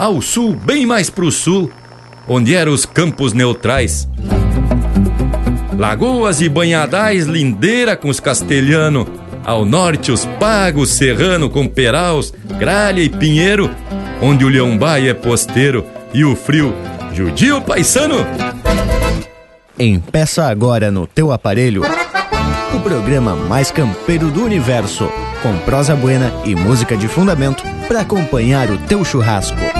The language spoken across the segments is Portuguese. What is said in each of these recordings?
ao sul, bem mais pro sul, onde eram os campos neutrais. Lagoas e banhadais, lindeira com os castelhanos. Ao norte, os pagos, serrano com peraus, gralha e pinheiro, onde o leão é posteiro e o frio, judio paisano. Empeça agora no teu aparelho o programa mais campeiro do universo, com prosa buena e música de fundamento para acompanhar o teu churrasco.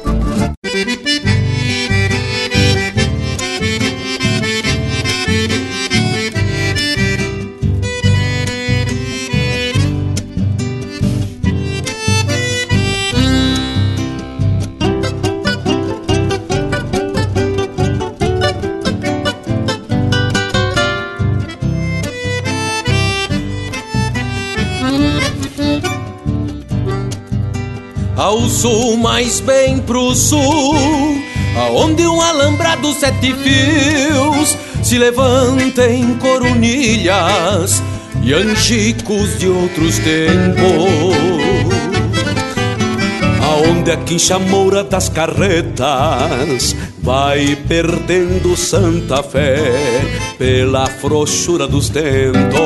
Sul, mais bem pro sul, aonde um alambrado sete fios se levanta em coronilhas e anchicos de outros tempos. Aonde a quincha moura das carretas vai perdendo santa fé pela frouxura dos tentos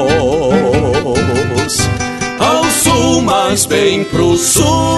sul, mas bem pro sul,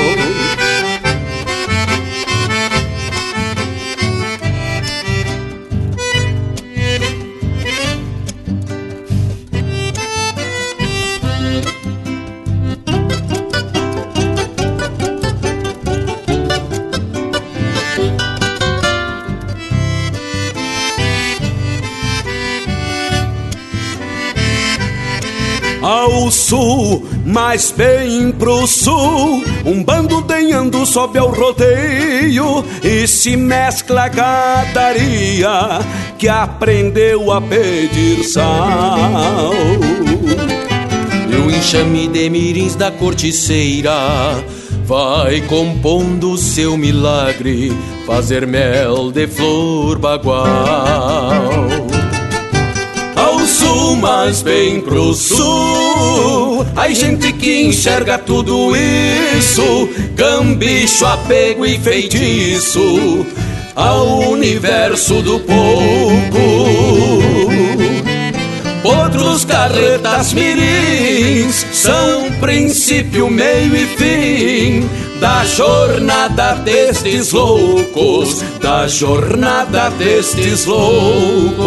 Mais bem pro sul. Um bando denhando sobe ao rodeio e se mescla a gadaria que aprendeu a pedir sal. E o enxame de mirins da corticeira vai compondo seu milagre, fazer mel de flor bagual sul, mas bem pro sul. Ai, gente que enxerga tudo isso, cambicho, apego e feitiço ao universo do pouco. Outros carretas mirins são princípio, meio e fim da jornada destes loucos, da jornada destes loucos.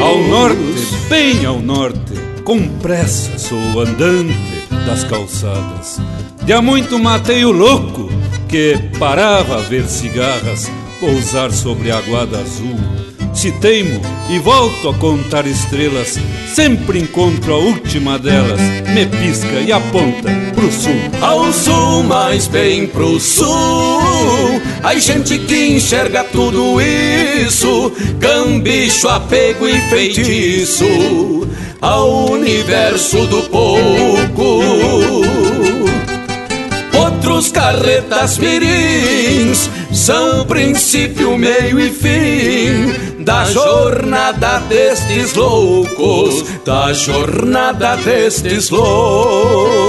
Ao norte, bem ao norte, com pressa sou andante das calçadas. De há muito matei o louco que parava a ver cigarras pousar sobre a aguada azul se teimo e volto a contar estrelas, sempre encontro a última delas, me pisca e aponta pro sul. Ao sul, mais bem pro sul, ai gente que enxerga tudo isso, gambicho, apego e feitiço, ao universo do pouco. Outros carretas mirins são princípio, meio e fim da jornada destes loucos, da jornada destes loucos.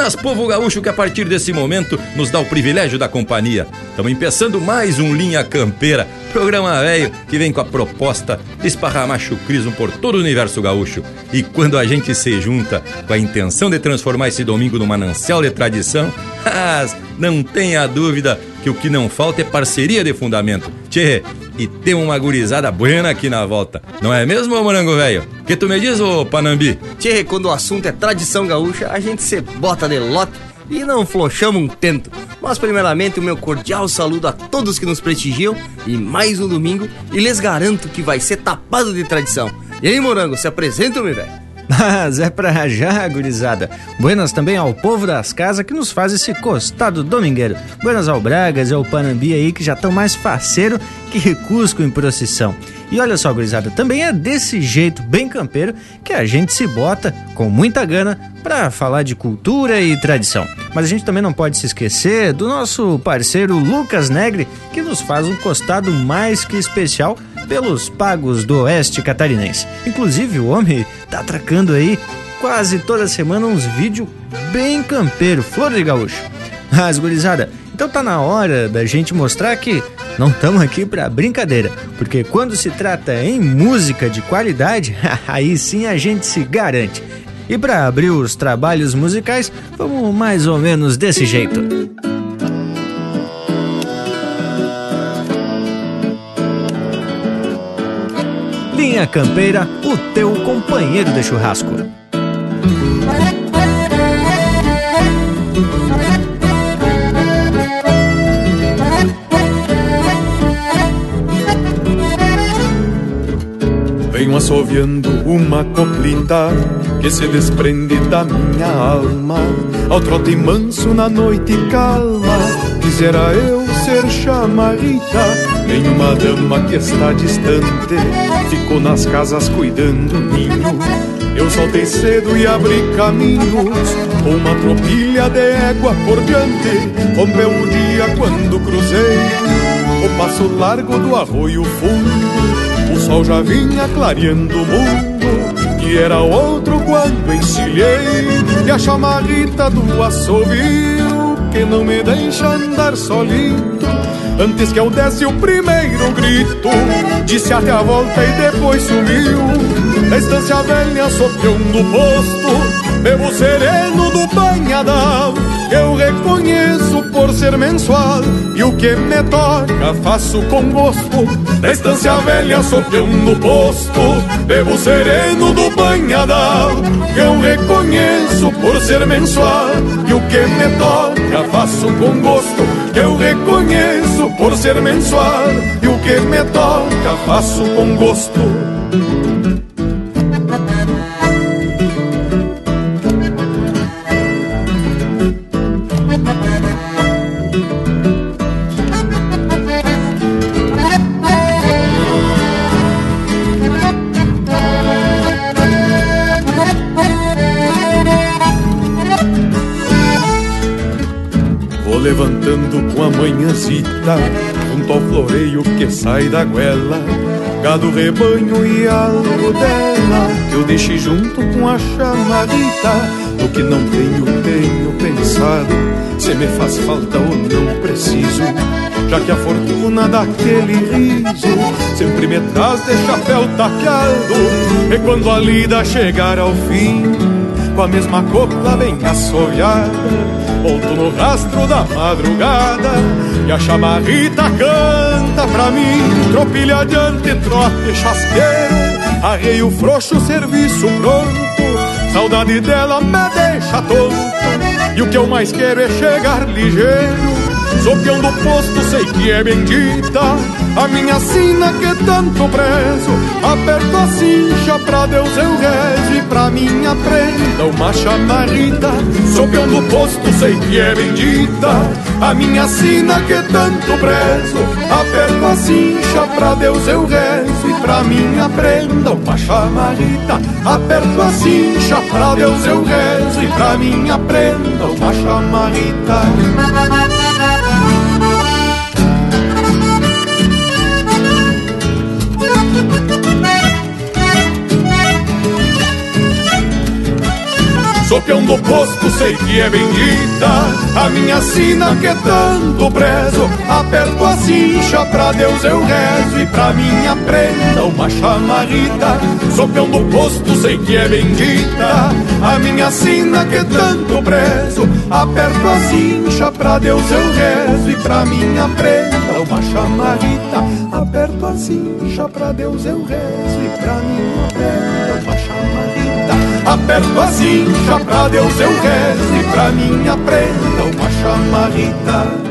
Buenas, povo gaúcho, que a partir desse momento nos dá o privilégio da companhia. Estamos empeçando mais um Linha Campeira, Programa velho que vem com a proposta de esparramar chucrismo por todo o universo gaúcho. E quando a gente se junta com a intenção de transformar esse domingo num manancial de tradição, não tenha dúvida que o que não falta é parceria de fundamento. Tchê, e tem uma gurizada buena aqui na volta. Não é mesmo, morango velho? Que tu me diz, ô Panambi? Tchê, quando o assunto é tradição gaúcha, a gente se bota de lote e não flochamos um tento. Mas primeiramente o meu cordial saludo a todos que nos prestigiam e mais um domingo e lhes garanto que vai ser tapado de tradição. E aí, morango, se apresenta, meu velho. Mas é pra já, gurizada. Buenas também ao povo das casas que nos faz esse costado domingueiro. Buenas ao Bragas e ao Panambi aí que já estão mais faceiro que Cusco em procissão. E olha só, gurizada, também é desse jeito bem campeiro que a gente se bota com muita gana para falar de cultura e tradição. Mas a gente também não pode se esquecer do nosso parceiro Lucas Negre, que nos faz um costado mais que especial pelos pagos do oeste catarinense. Inclusive, o homem tá atracando aí quase toda semana uns vídeos bem campeiro, flor de gaúcho. Mas, gurizada, então tá na hora da gente mostrar que não estamos aqui para brincadeira, porque quando se trata em música de qualidade, aí sim a gente se garante. E para abrir os trabalhos musicais, vamos mais ou menos desse jeito. Linha Campeira, o teu companheiro de churrasco. Assoviando uma coplita que se desprende da minha alma. Ao trote manso na noite calma Quisera eu ser chamarita Nenhuma dama que está distante Ficou nas casas cuidando do ninho Eu soltei cedo e abri caminhos uma tropilha de égua por diante. Rompeu o dia quando cruzei O passo largo do arroio fundo sol já vinha clareando o mundo E era outro quando encilhei E a chamarrita do assovio Que não me deixa andar solito. Antes que eu desse o primeiro grito Disse até a volta e depois sumiu. Na estância velha soprando o posto Bebo sereno do banhadal Eu reconheço por ser mensual E o que me toca faço com gosto. Na estância velha soprando o posto Bebo sereno do banhadal. Eu reconheço por ser mensual E o que me toca faço com gosto. Eu reconheço por ser mensual e o que me toca faço com gosto. Manhãzita Junto ao floreio que sai da goela Gado, rebanho e algo dela Que eu deixe junto com a chamarita Do que não tenho, tenho pensado Se me faz falta ou não preciso Já que a fortuna daquele riso Sempre me traz de chapéu tapeado E quando a lida chegar ao fim Com a mesma copla bem assoviada Volto no rastro da madrugada E a chamarrita canta pra mim Tropilha adiante, trote chasqueiro Arreio frouxo, serviço pronto Saudade dela me deixa tonto E o que eu mais quero é chegar ligeiro Sopião do posto sei que é bendita A minha sina que tanto prezo. Aperto a cincha pra Deus eu rezo E pra minha prenda uma chamarrita. Sopião do posto sei que é bendita A minha sina que tanto prezo. Aperto a cincha pra Deus eu rezo E pra minha prenda uma chamarrita. Aperto a cincha pra Deus eu rezo E pra minha prenda uma chamarrita Sopião do posto sei que é bendita. A minha sina que tanto prezo Aperto a cincha, pra Deus eu rezo E pra minha prenda uma chamarrita Sopião do posto sei que é bendita. A minha sina que tanto prezo Aperto a cincha, pra Deus eu rezo E pra minha prenda uma chamarrita Aperto a cincha, pra Deus eu rezo E pra minha prenda Aperto a cincha, pra Deus eu rezo E pra minha prenda uma chamarrita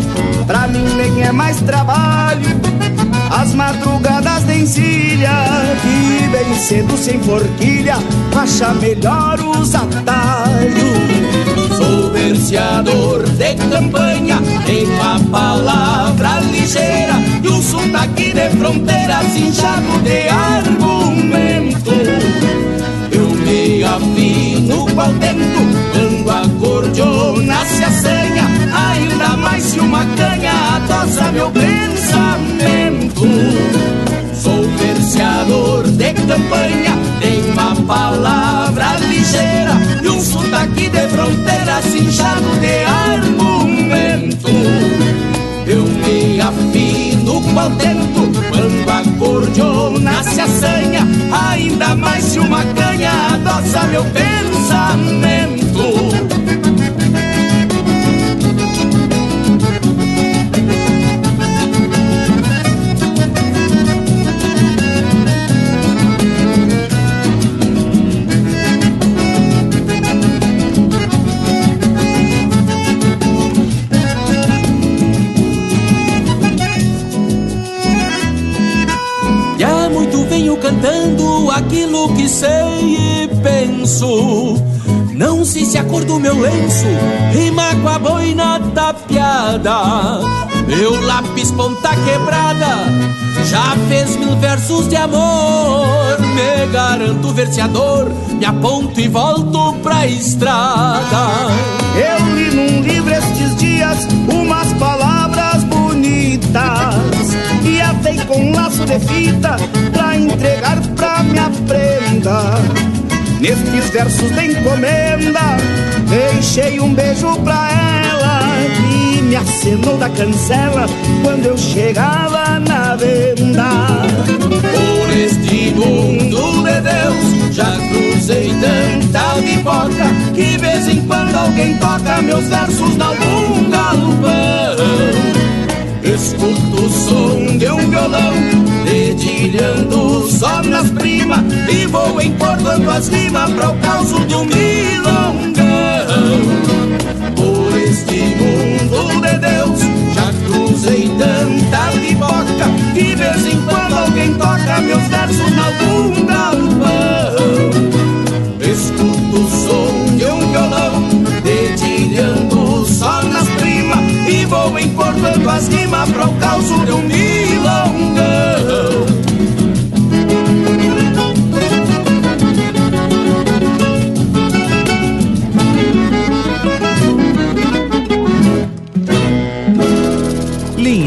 Pra mim nem é mais trabalho as madrugadas de encilha Que bem cedo sem forquilha Acha melhor os atalhos Sou verseador de campanha, tenho a palavra ligeira e o sotaque de fronteira cinchado de argumento. Eu me afino qual tento quando a cordiona se assanha, ainda mais se uma canha atosa meu pensamento. Sou verseador de campanha, tenho uma palavra ligeira sotaque de fronteira cinchado de argumento Eu me afino qual tento quando a cordiona se assanha Ainda mais se uma canha adoça meu pensamento que sei e penso. Não se a cor do meu lenço rima com a boina tapeada. Meu lápis ponta quebrada já fez mil versos de amor. Me garanto verseador, me aponto e volto pra estrada. Eu li num livro estes dias umas palavras bonitas e atei com um laço de fita pra entregar pra minha prenda. Nestes versos de encomenda, deixei um beijo pra ela e me acenou da cancela quando eu chegava na venda. Por este mundo de Deus, já cruzei tanta biboca que vez em quando alguém toca meus versos na algum galpão. Escuto o som de um violão Dedilhando só nas primas E vou encordando as rimas Para o caos de um milongão Por este mundo de Deus Já cruzei tanta liboca Que de vez em quando alguém toca Meus versos na algum galpão Escuto o som de um violão Dedilhando só nas primas E vou encordando as rimas para o caos de um milongão.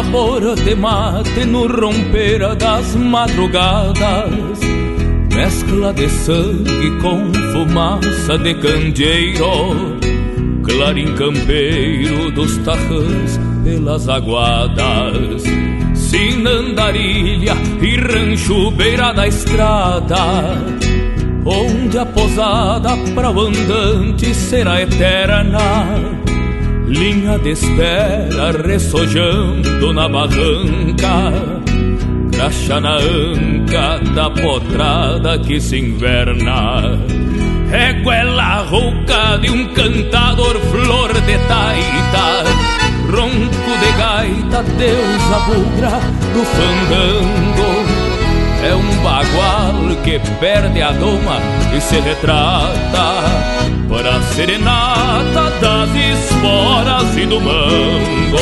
Sabor de mate no romper das madrugadas. Mescla de sangue com fumaça de candeeiro. Clarim campeiro dos tarrãs pelas aguadas. Sinandarilha e rancho beira da estrada onde a posada para o andante será eterna. Linha de espera ressojando na barranca, graxa na anca da potrada que se inverna. Reguela rouca de um cantador flor de taita, ronco de gaita, deusa bugra do fandango é um bagual que perde a doma e se retrata Para serenata das esporas e do mango.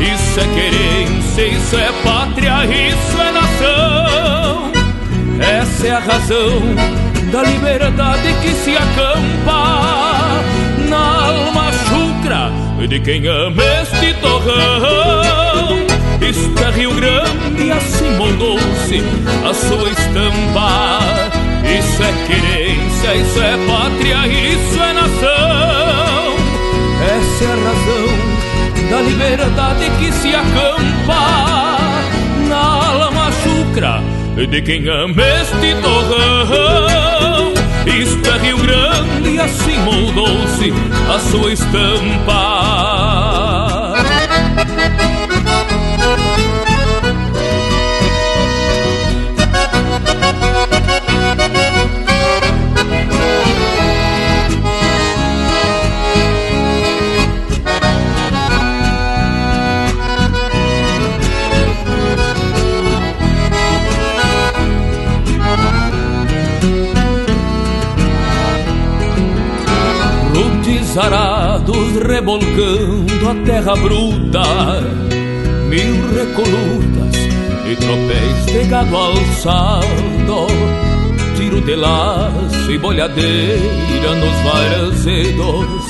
Isso é querência, isso é pátria, isso é nação. Essa é a razão da liberdade que se acampa Na alma chucra de quem ama este torrão. Isto é Rio Grande, assim moldou-se a sua estampa. Isso é querência, isso é pátria, isso é nação. Essa é a razão da liberdade que se acampa na alma chucra de quem ama este torrão. Isto é Rio Grande, assim moldou-se a sua estampa. Arados rebolcando a terra bruta, mil recolutas e tropéis de gado alçado, tiro de laço e bolhadeira nos varzedos,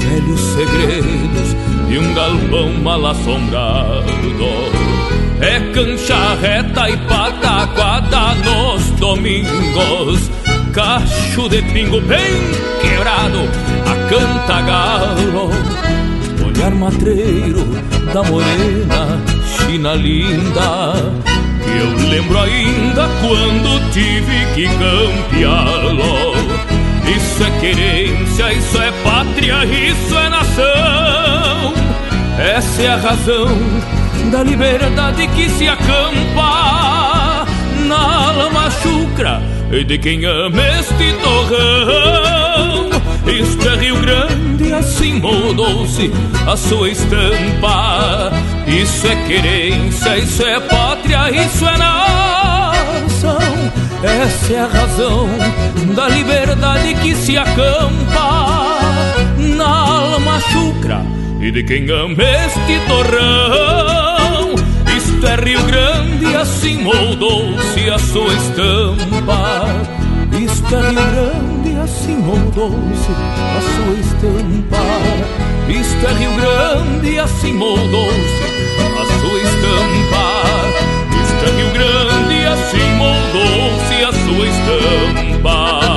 velhos segredos de um galpão mal assombrado. É cancha reta e pataquada nos domingos cacho de pingo bem quebrado a canta galo. Olhar matreiro da morena, china linda eu lembro ainda quando tive que campeá-lo. Isso é querência, isso é pátria, isso é nação. Essa é a razão da liberdade que se acampa na lama chucra de quem ama este torrão. Isto é Rio Grande, assim mudou-se a sua estampa. Isso é querência, isso é pátria, isso é nação. Essa é a razão da liberdade que se acampa na alma chucra e de quem ama este torrão. Isto é Rio Grande, assim moldou-se a sua estampa. Isto é Rio Grande, assim moldou-se a sua estampa. Isto é Rio Grande, assim moldou-se a sua estampa. Isto é Rio Grande, assim moldou-se a sua estampa.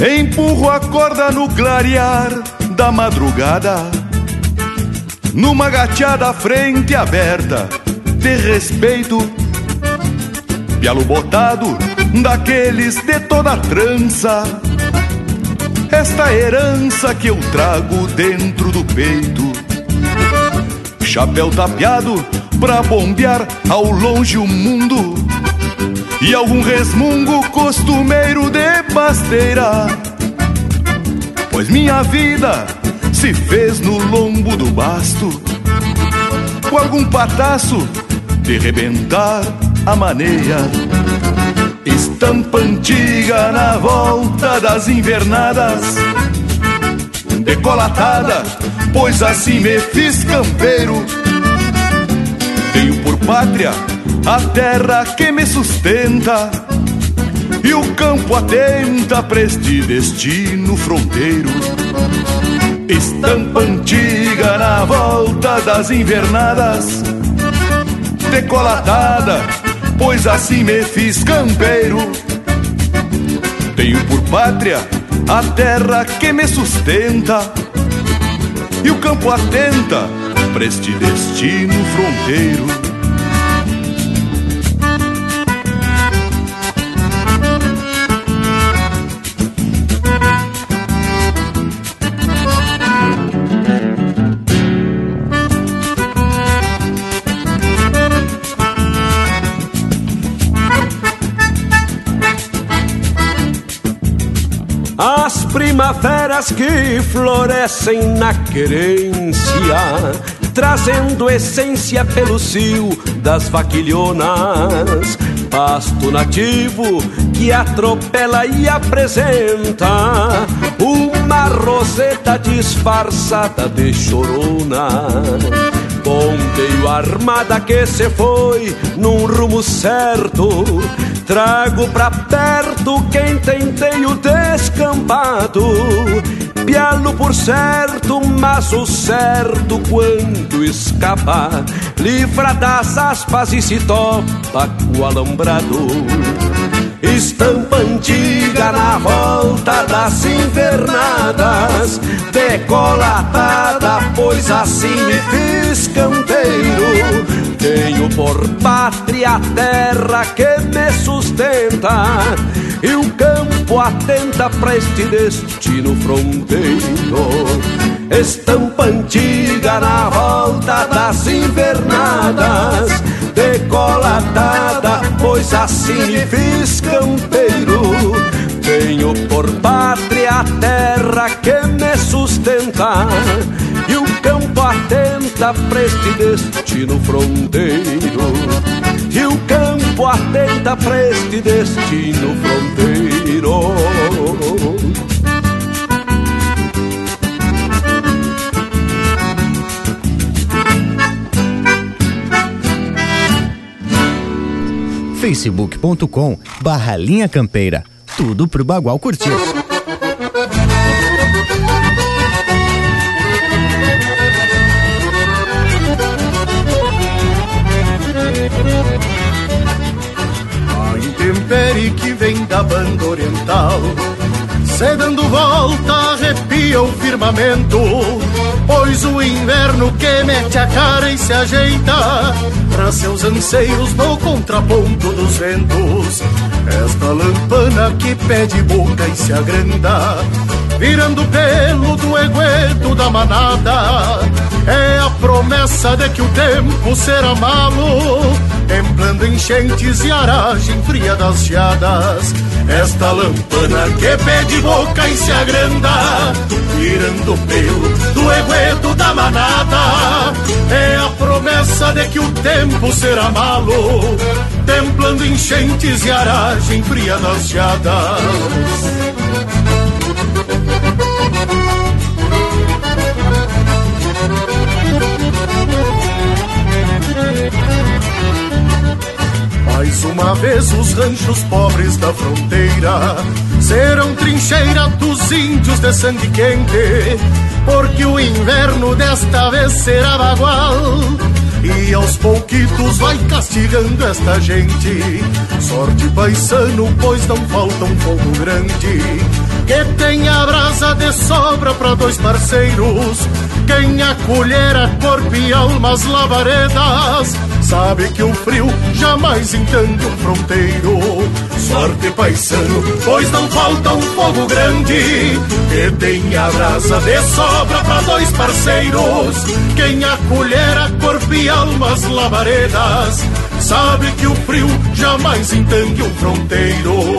Empurro a corda no clarear da madrugada Numa gateada frente aberta de respeito Pialo botado daqueles de toda trança. Esta herança que eu trago dentro do peito. Chapéu tapeado pra bombear ao longe o mundo e algum resmungo costumeiro de pasteira. Pois minha vida se fez no lombo do basto, com algum pataço de rebentar a maneia. Estampa antiga na volta das invernadas, decolatada, pois assim me fiz campeiro. Tenho por pátria a terra que me sustenta e o campo atenta para este destino fronteiro. Estampa antiga na volta das invernadas, decolatada, pois assim me fiz campeiro. Tenho por pátria a terra que me sustenta e o campo atenta para este destino fronteiro. Primaveras que florescem na querência, trazendo essência pelo cio das vaquilhonas. Pasto nativo que atropela e apresenta uma roseta disfarçada de chorona. Ponteio armada que se foi num rumo certo Trago pra perto quem tem o descampado. Pialo por certo, mas o certo quando escapa, livra das aspas e se topa com o alambrado. Estampa antiga na volta das invernadas, decolatada, pois assim me fiz canteiro tenho por pátria a terra que me sustenta e o campo atenta para este destino fronteiro. Estampa antiga na volta das invernadas, decolatada, pois assim me fiz campeiro. Tenho por pátria a terra que me sustenta e o campo atenta para este destino fronteiro. E o campo atenta para este destino fronteiro. facebook.com barra linha campeira. Tudo pro Bagual curtir. intempere que vem da banda oriental. Se dando volta arrepia o firmamento, pois o inverno que mete a cara e se ajeita para seus anseios no contraponto dos ventos. Esta lampana que pede boca e se agranda, virando pelo do egueto da manada, é a promessa de que o tempo será malo templando enchentes e aragem fria das geadas. Esta lampana que pede boca e se agranda, tirando o pelo do egueto da manada. É a promessa de que o tempo será malo, templando enchentes e aragem fria das geadas. Mais uma vez os ranchos pobres da fronteira serão trincheira dos índios de sangue quente, porque o inverno desta vez será bagual. E aos pouquitos vai castigando esta gente. Sorte paisano, pois não falta um fogo grande. Que tenha brasa de sobra para dois parceiros. Quem acolhera corpo e almas labaredas sabe que o frio jamais entende um fronteiro. Sorte paisano, pois não falta um fogo grande que tenha brasa de sobra para dois parceiros. Quem acolher a corpo e almas labaredas sabe que o frio jamais entende um fronteiro.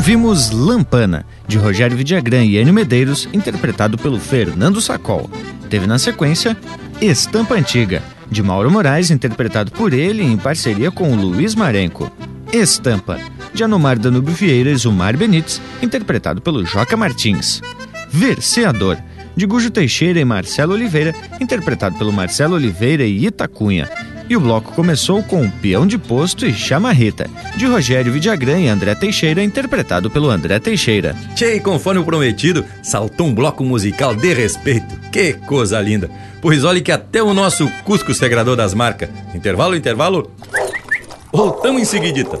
Ouvimos Lampana, de Rogério Vidagrã e Enio Medeiros, interpretado pelo Fernando Sacol. Teve na sequência Estampa Antiga, de Mauro Moraes, interpretado por ele em parceria com o Luiz Marenco. Estampa, de Anomar Danúbio Vieira e Zumar Benites, interpretado pelo Joca Martins. Verseador, de Gujo Teixeira e Marcelo Oliveira, interpretado pelo Marcelo Oliveira e Itacunha. E o bloco começou com Peão de Posto e Chamarreta, de Rogério Vidagrã e André Teixeira, interpretado pelo André Teixeira. Tchê, conforme o prometido, saltou um bloco musical de respeito. Que coisa linda! Pois olhe que até o nosso Cusco Segrador das Marcas. Intervalo, intervalo. Voltamos em seguidita.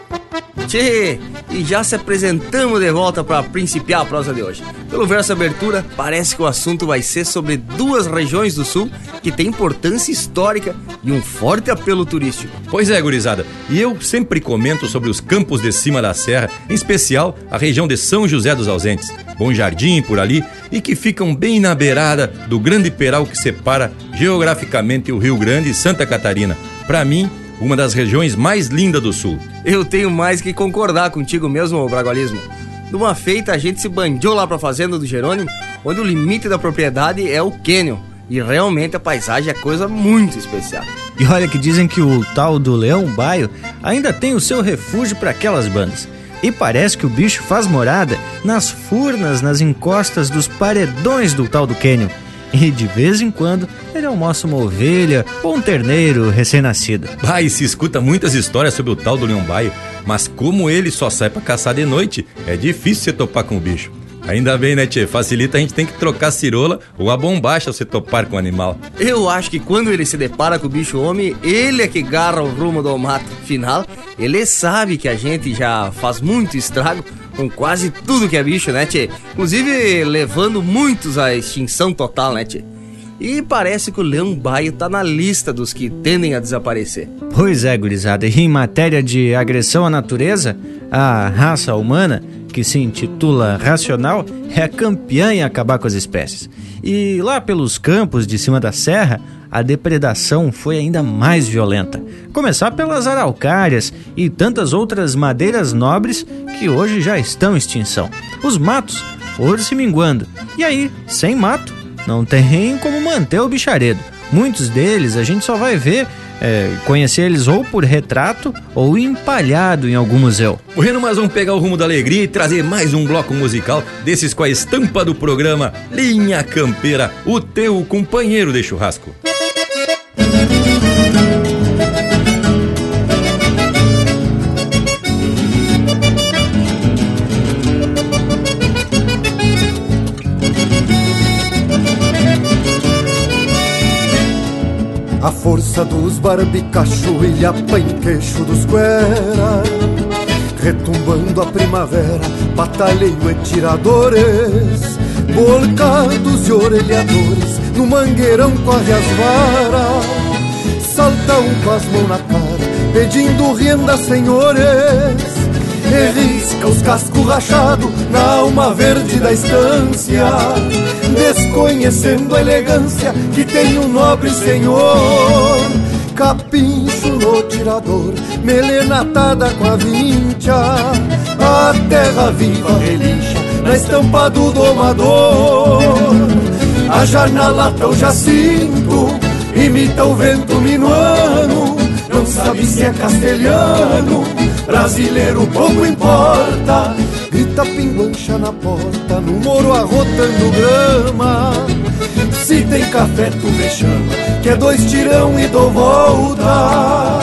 Tchê, e já se apresentamos de volta para principiar a prosa de hoje. Pelo verso abertura, parece que o assunto vai ser sobre duas regiões do sul que têm importância histórica e um forte apelo turístico. Pois é, gurizada. E eu sempre comento sobre os campos de cima da serra, em especial a região de São José dos Ausentes, Bom Jardim por ali, e que ficam bem na beirada do grande peral que separa geograficamente o Rio Grande e Santa Catarina. Para mim, uma das regiões mais lindas do sul. Eu tenho mais que concordar contigo mesmo, Bragualismo. Numa feita, a gente se bandiou lá pra fazenda do Jerônimo, onde o limite da propriedade é o cânion. E realmente a paisagem é coisa muito especial. E olha que dizem que o tal do Leão Baio ainda tem o seu refúgio para aquelas bandas. E parece que o bicho faz morada nas furnas, nas encostas dos paredões do tal do cânion. E de vez em quando ele almoça uma ovelha ou um terneiro recém-nascido. Vai, se escuta muitas histórias sobre o tal do leão baio, mas como ele só sai para caçar de noite, é difícil você topar com o bicho. Ainda bem, né, Tchê? Facilita a gente tem que trocar a cirola ou a bombacha se topar com o animal. Eu acho que quando ele se depara com o bicho homem, ele é que garra o rumo do mato. Final, ele sabe que a gente já faz muito estrago com quase tudo que é bicho, né, Tchê? Inclusive levando muitos à extinção total, né, Tchê? E parece que o leão baio tá na lista dos que tendem a desaparecer. Pois é, gurizada. E em matéria de agressão à natureza, a raça humana, que se intitula racional, é campeã em acabar com as espécies. E lá pelos campos de cima da serra, a depredação foi ainda mais violenta. Começar pelas araucárias e tantas outras madeiras nobres que hoje já estão em extinção. Os matos foram se minguando. E aí, sem mato, não tem como manter o bicharedo. Muitos deles a gente só vai ver, é, conhecer eles ou por retrato ou empalhado em algum museu. Bueno, mas vamos pegar o rumo da alegria e trazer mais um bloco musical desses com a estampa do programa Linha Campeira, o teu companheiro de churrasco. Força dos barbicacho e apanqueixo dos guera Retumbando a primavera, batalheio e tiradores Bolcados e orelhadores, no mangueirão corre as varas salta um com as mãos na cara, pedindo renda, senhores. E risca os cascos rachados na alma verde da estância, desconhecendo a elegância que tem um nobre senhor. Capincho no tirador, melena atada com a vincha, a terra viva relincha na estampa do domador. A janela o jacinto, imita o vento minuano, não sabe se é castelhano, brasileiro pouco importa. Grita pinguancha na porta, no moro arrotando grama. Se tem café, tu me chama, que é dois tirão e dou volta.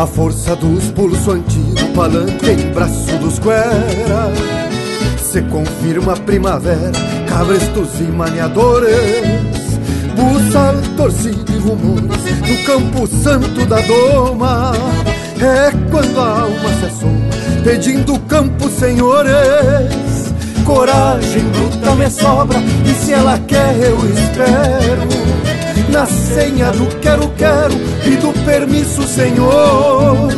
A força dos pulsos antigos, palanque em braço dos guera Se confirma a primavera, cabrestos e maniadores. Buçal, torcido e rumores no campo santo da doma. É quando a alma se assoma, pedindo campo, senhores Coragem bruta me sobra, e se ela quer eu espero. Na senha do quero-quero e do permisso, senhor.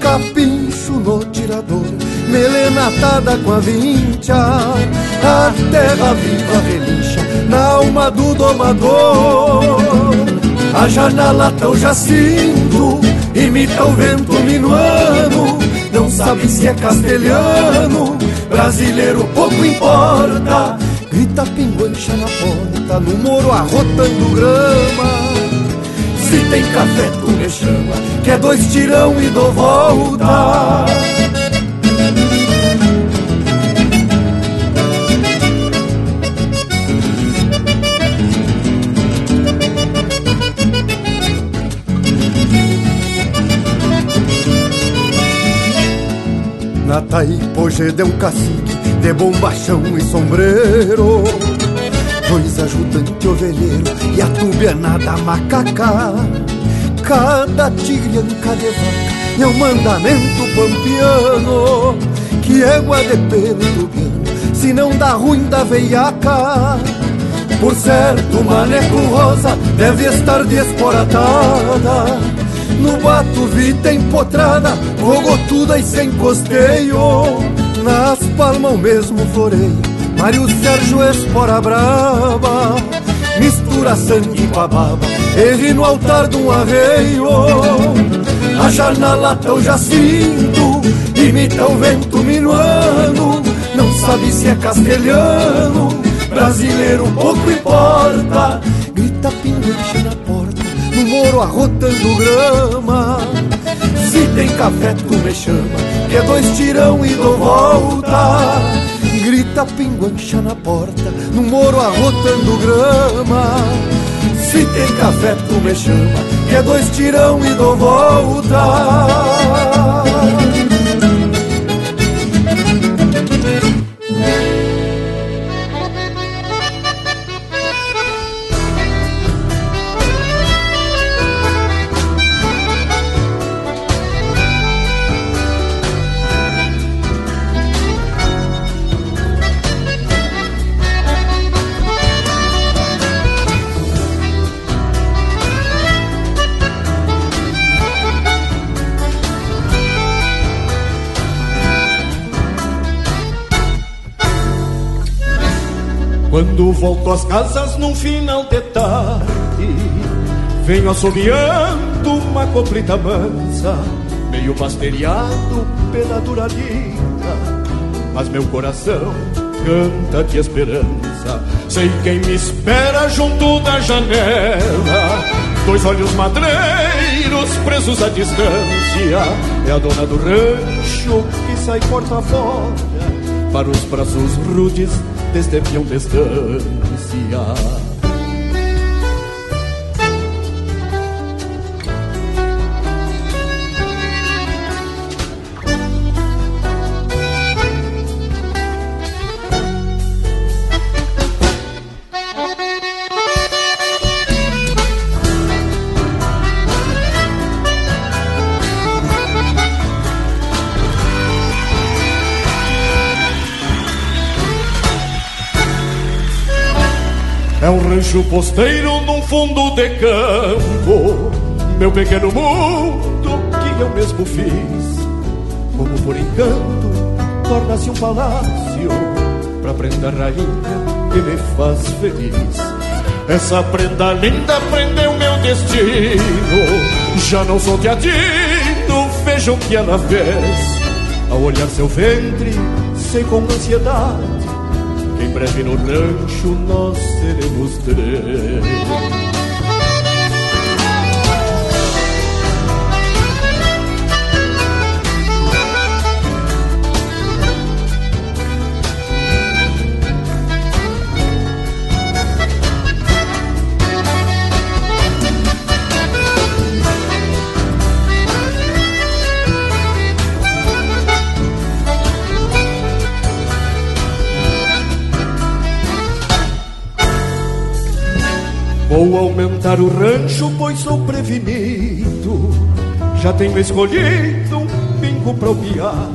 Capincho no tirador, melena atada com a vincha, a terra viva relincha na alma do domador. A janela tão jacinto, imita o vento minuano, não sabe se é castelhano, brasileiro pouco importa Grita pinguancha na porta, no moro arrotando grama. Se tem café, tu me chama, que é dois tirão e dou volta. Na Taipoje de um cacique de bombachão e sombreiro Dois ajudantes ovelheiro e a tubianada macaca. Cada tigrianca de vaca é um mandamento pampiano Que égua de pelo tubiano, se não dá ruim da veiaca. Por certo, maneco rosa deve estar desporatada No bato vita empotrada, rogotuda e sem costeio. Nas palmas o mesmo floreio Mário Sérgio espora brava Mistura sangue com a baba. No altar de um arreio A janela o jacinto Imita o vento minuano. Não sabe se é castelhano Brasileiro pouco importa. Grita pinguiche na porta No moro arrotando grama. Se tem café tu me chama que é dois tirão e dou volta. Grita pinguancha na porta, no moro arrotando grama. Se tem café, tu me chama, que é dois tirão e dou volta. Quando volto às casas num final de tarde Venho assobiando uma coplita mansa Meio masteriado pela dura lida Mas meu coração canta de esperança. Sei quem me espera junto da janela Dois olhos madreiros presos à distância. É a dona do rancho que sai porta fora Para os braços rudes desde peão rancho posteiro num fundo de campo, meu pequeno mundo que eu mesmo fiz. Como por encanto, torna-se um palácio pra prenda rainha que me faz feliz. Essa prenda linda prendeu meu destino. Já não sou teatino, veja o que ela fez. Ao olhar seu ventre, sei com ansiedade em breve no rancho nós seremos três. Vou aumentar o rancho, pois sou prevenido. Já tenho escolhido um pingo pra piar.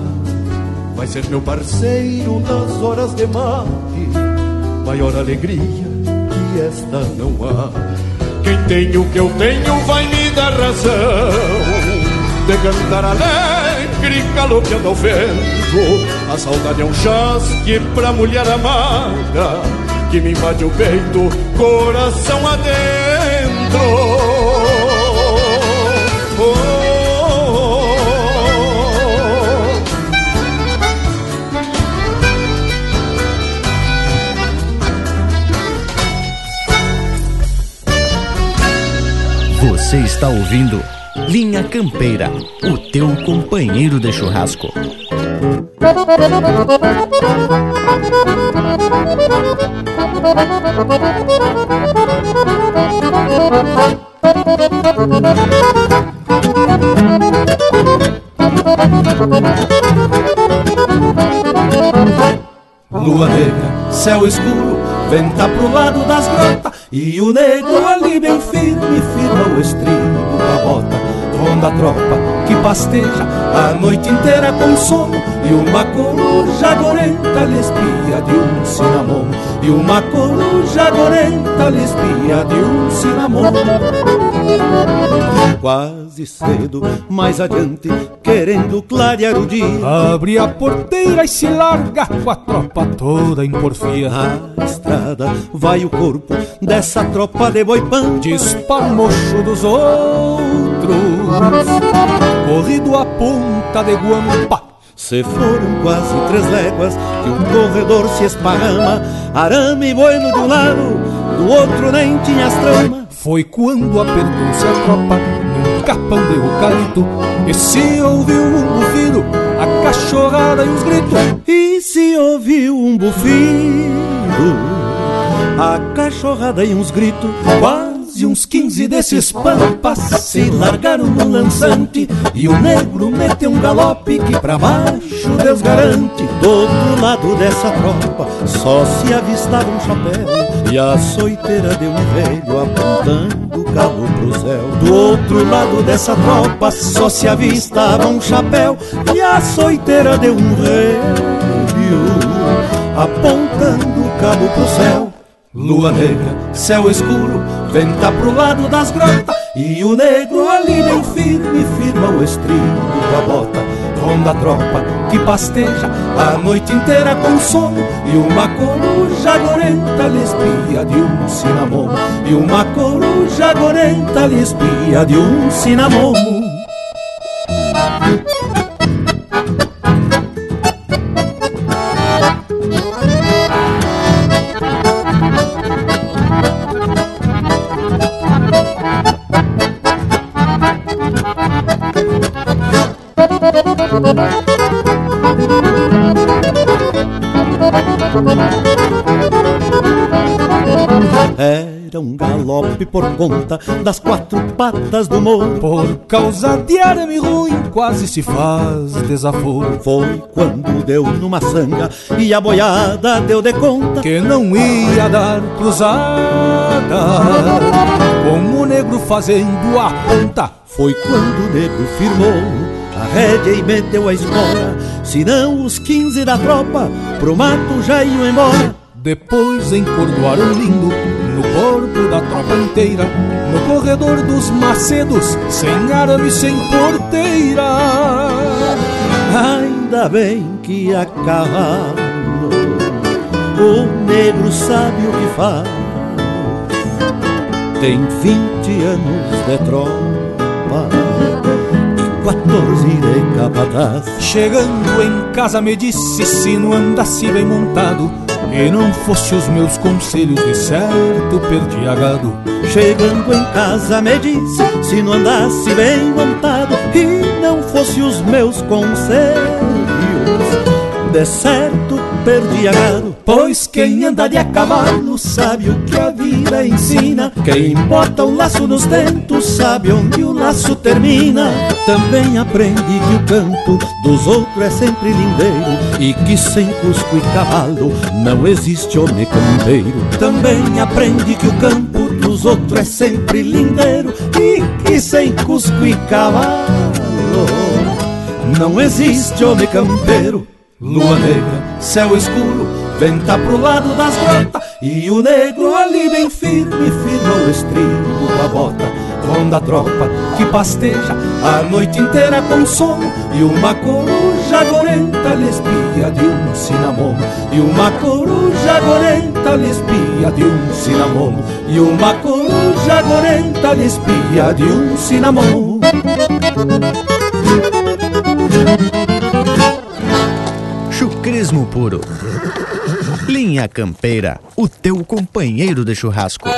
Vai ser meu parceiro nas horas de mate. Maior alegria que esta não há. Quem tem o que eu tenho vai me dar razão. De cantar alegre, galopeando ao vento. A saudade é um chasque pra mulher amada que me invade o peito, coração adentro. Oh, Você está ouvindo Linha Campeira, o teu companheiro de churrasco. Lua negra, céu escuro, venta pro lado das grotas E o negro ali bem firme, firma o estribo da bota Ronda a tropa que pasteja a noite inteira com sono E uma coruja gorenta lhe espia de um cinamomo E uma coruja gorenta lhe espia de um cinamomo Quase cedo, mais adiante, querendo clarear o dia. Abre a porteira e se larga com a tropa toda em porfia. Na estrada vai o corpo dessa tropa de boipã Dispara o mocho dos outros Corrido a ponta de guampa se foram quase três léguas que um corredor se esparrama, arame e bueno de um lado, do outro nem tinha as tramas. Foi quando apertou-se a tropa num capão de eucalipto E se ouviu um bufido, a cachorrada e os gritos E se ouviu um bufido, a cachorrada e uns gritos Quase uns quinze desses pampas se largaram no lançante E o negro meteu um galope que pra baixo Deus garante. Do outro lado dessa tropa só se avistava um chapéu e a soiteira de um velho apontando o cabo pro céu. Do outro lado dessa tropa só se avistava um chapéu E a soiteira de um velho apontando o cabo pro céu Lua negra, céu escuro, venta pro lado das grotas E o negro ali bem firme firma o estribo da bota. Ronda a tropa que pasteja a noite inteira com sono E uma coruja gorenta lhe espia de um cinamomo. E uma coruja gorenta lhe espia de um cinamomo galope por conta das quatro patas do morro. Por causa de arame ruim quase se faz desaforo. Foi quando deu numa sanga e a boiada deu de conta Que não ia dar cruzada. Com o negro fazendo a ponta Foi quando o negro firmou a rédea e meteu a espora Senão os quinze da tropa pro mato já iam embora. Depois encordoaram lindo corpo da tropa inteira no corredor dos macedos, sem arame, sem porteira. Ainda bem que a cavalo o negro sabe o que faz. Tem 20 anos de tropa e 14 de capataz. Chegando em casa me disse se não andasse bem montado e não fosse os meus conselhos de certo perdi a gado. Chegando em casa me disse se não andasse bem montado e não fosse os meus conselhos de certo perdi a gado. Pois quem anda de a cavalo sabe o que a vida ensina. Quem bota o laço nos dentos sabe onde o laço termina. Também aprende que o campo dos outros é sempre lindeiro e que sem cusco e cavalo não existe homem campeiro. Também aprende que o campo dos outros é sempre lindeiro e que sem cusco e cavalo não existe homem campeiro. Lua negra, céu escuro, venta pro lado das grotas E o negro ali bem firme, firma o estribo da bota Ronda a tropa que pasteja a noite inteira com sono E uma coruja gorenta lhe espia de um cinamomo E uma coruja gorenta lhe espia de um cinamomo E uma coruja gorenta lhe espia de um cinamomo Chucrismo puro. Linha Campeira, o teu companheiro de churrasco.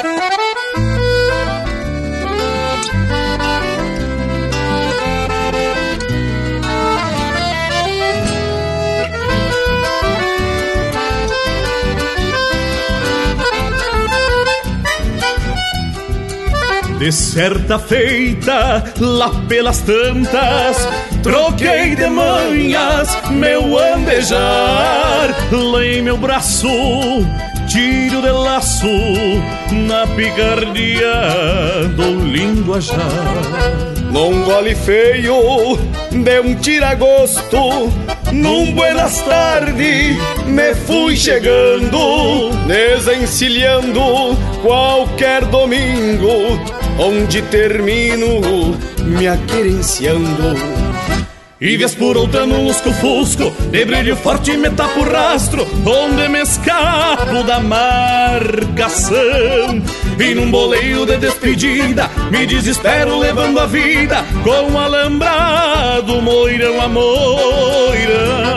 De certa feita, lá pelas tantas, troquei de manhas meu andejar. Lei meu braço, tiro de laço, na picardia do linguajar. Num gole feio, de um tiragosto, num buenas tarde, me fui chegando, desencilhando qualquer domingo, onde termino me aquerenciando. E vez por outra no lusco-fusco De brilho forte me tapo o rastro Onde me escapo da marcação. E num boleio de despedida Me desespero levando a vida Com um alambrado moirão a moirão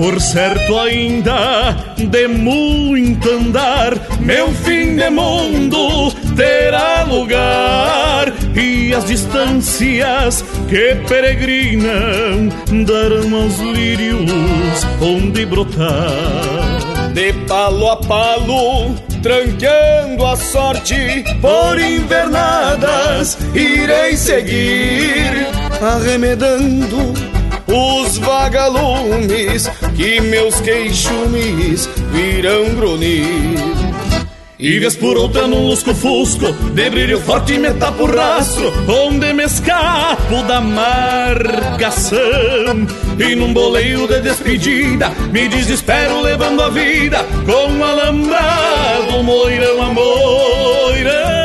Por certo ainda de muito andar, meu fim de mundo terá lugar e as distâncias que peregrinam darão aos lírios onde brotar. De palo a palo, tranqueando a sorte por invernadas, irei seguir arremedando os vagalumes que meus queixumes virão grunir. E vez por outra num lusco-fusco De brilho forte me tapo o rastro Onde me escapo da marcação E num boleio de despedida Me desespero levando a vida Com um alambrado moirão a moirão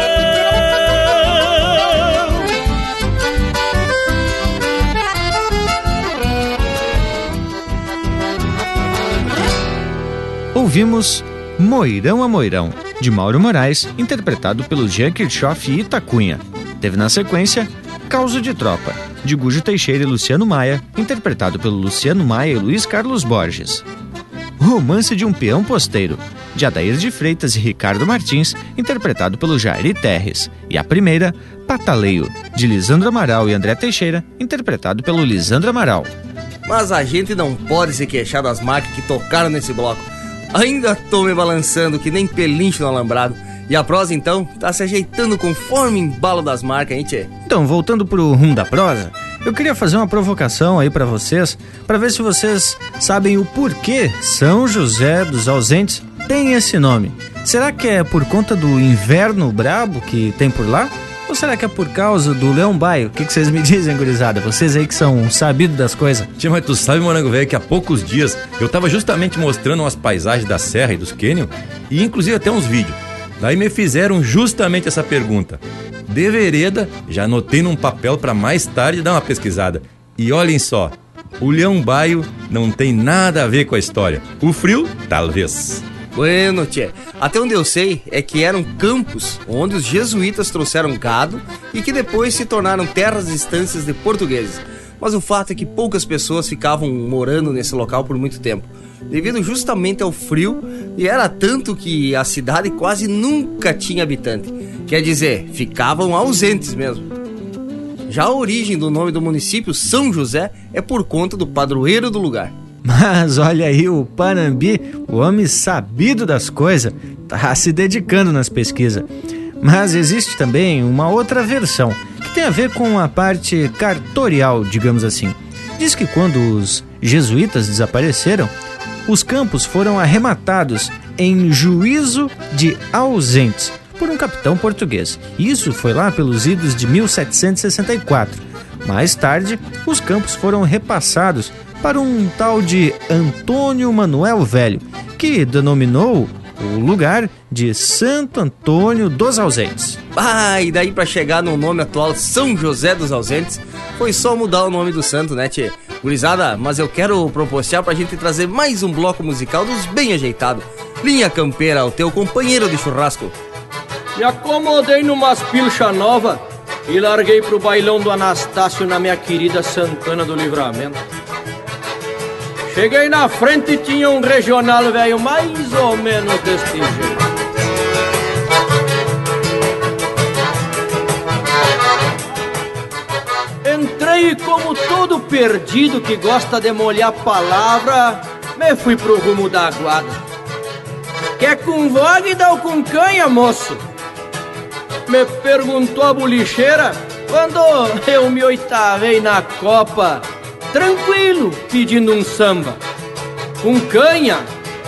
Ouvimos Moirão a Moirão, de Mauro Moraes, interpretado pelo Jean Kirchhoff e Itacunha. Teve na sequência Causo de Tropa, de Gujo Teixeira e Luciano Maia, interpretado pelo Luciano Maia e Luiz Carlos Borges. Romance de um Peão Posteiro, de Adair de Freitas e Ricardo Martins, interpretado pelo Jair Terres. E a primeira, Pataleio, de Lisandro Amaral e André Teixeira, interpretado pelo Lisandro Amaral. Mas a gente não pode se queixar das marcas que tocaram nesse bloco. Ainda tô me balançando que nem pelincho no alambrado. E a prosa então tá se ajeitando conforme embalo das marcas, hein, tchê? Então, voltando pro rumo da prosa, eu queria fazer uma provocação aí para vocês, para ver se vocês sabem o porquê São José dos Ausentes tem esse nome. Será que é por conta do inverno brabo que tem por lá? Ou será que é por causa do Leão Baio? O que, vocês me dizem, gurizada? Vocês aí que são sabidos das coisas. Tia, mas tu sabe, Morango Velho, que há poucos dias eu tava justamente mostrando umas paisagens da serra e dos cânions, e inclusive até uns vídeos. Daí me fizeram justamente essa pergunta. De vereda, já anotei num papel para mais tarde dar uma pesquisada. E olhem só, o Leão Baio não tem nada a ver com a história. O frio, talvez. Bueno, tchê. Até onde eu sei é que eram campos onde os jesuítas trouxeram gado e que depois se tornaram terras estâncias de portugueses. Mas o fato é que poucas pessoas ficavam morando nesse local por muito tempo, devido justamente ao frio, e era tanto que a cidade quase nunca tinha habitante. Quer dizer, ficavam ausentes mesmo. Já a origem do nome do município, São José, é por conta do padroeiro do lugar. Mas olha aí, o Panambi, o homem sabido das coisas, tá se dedicando nas pesquisas. Mas existe também uma outra versão, que tem a ver com a parte cartorial, digamos assim. Diz que quando os jesuítas desapareceram, os campos foram arrematados em juízo de ausentes por um capitão português. Isso foi lá pelos idos de 1764. Mais tarde, os campos foram repassados para um tal de Antônio Manuel Velho, que denominou o lugar de Santo Antônio dos Ausentes. Ah, e daí para chegar no nome atual São José dos Ausentes, foi só mudar o nome do santo, né, tchê? Gurizada, mas eu quero proporcionar pra gente trazer mais um bloco musical dos bem ajeitado. Linha Campeira, o teu companheiro de churrasco. Me acomodei numas pilcha nova e larguei pro bailão do Anastácio na minha querida Santana do Livramento. Cheguei na frente e tinha um regional velho mais ou menos deste jeito. Entrei como todo perdido que gosta de molhar palavra, me fui pro rumo da guarda. Quer com vogue ou com canha, moço? Me perguntou a bolicheira quando eu me oitavei na copa, tranquilo, pedindo um samba. Com canha,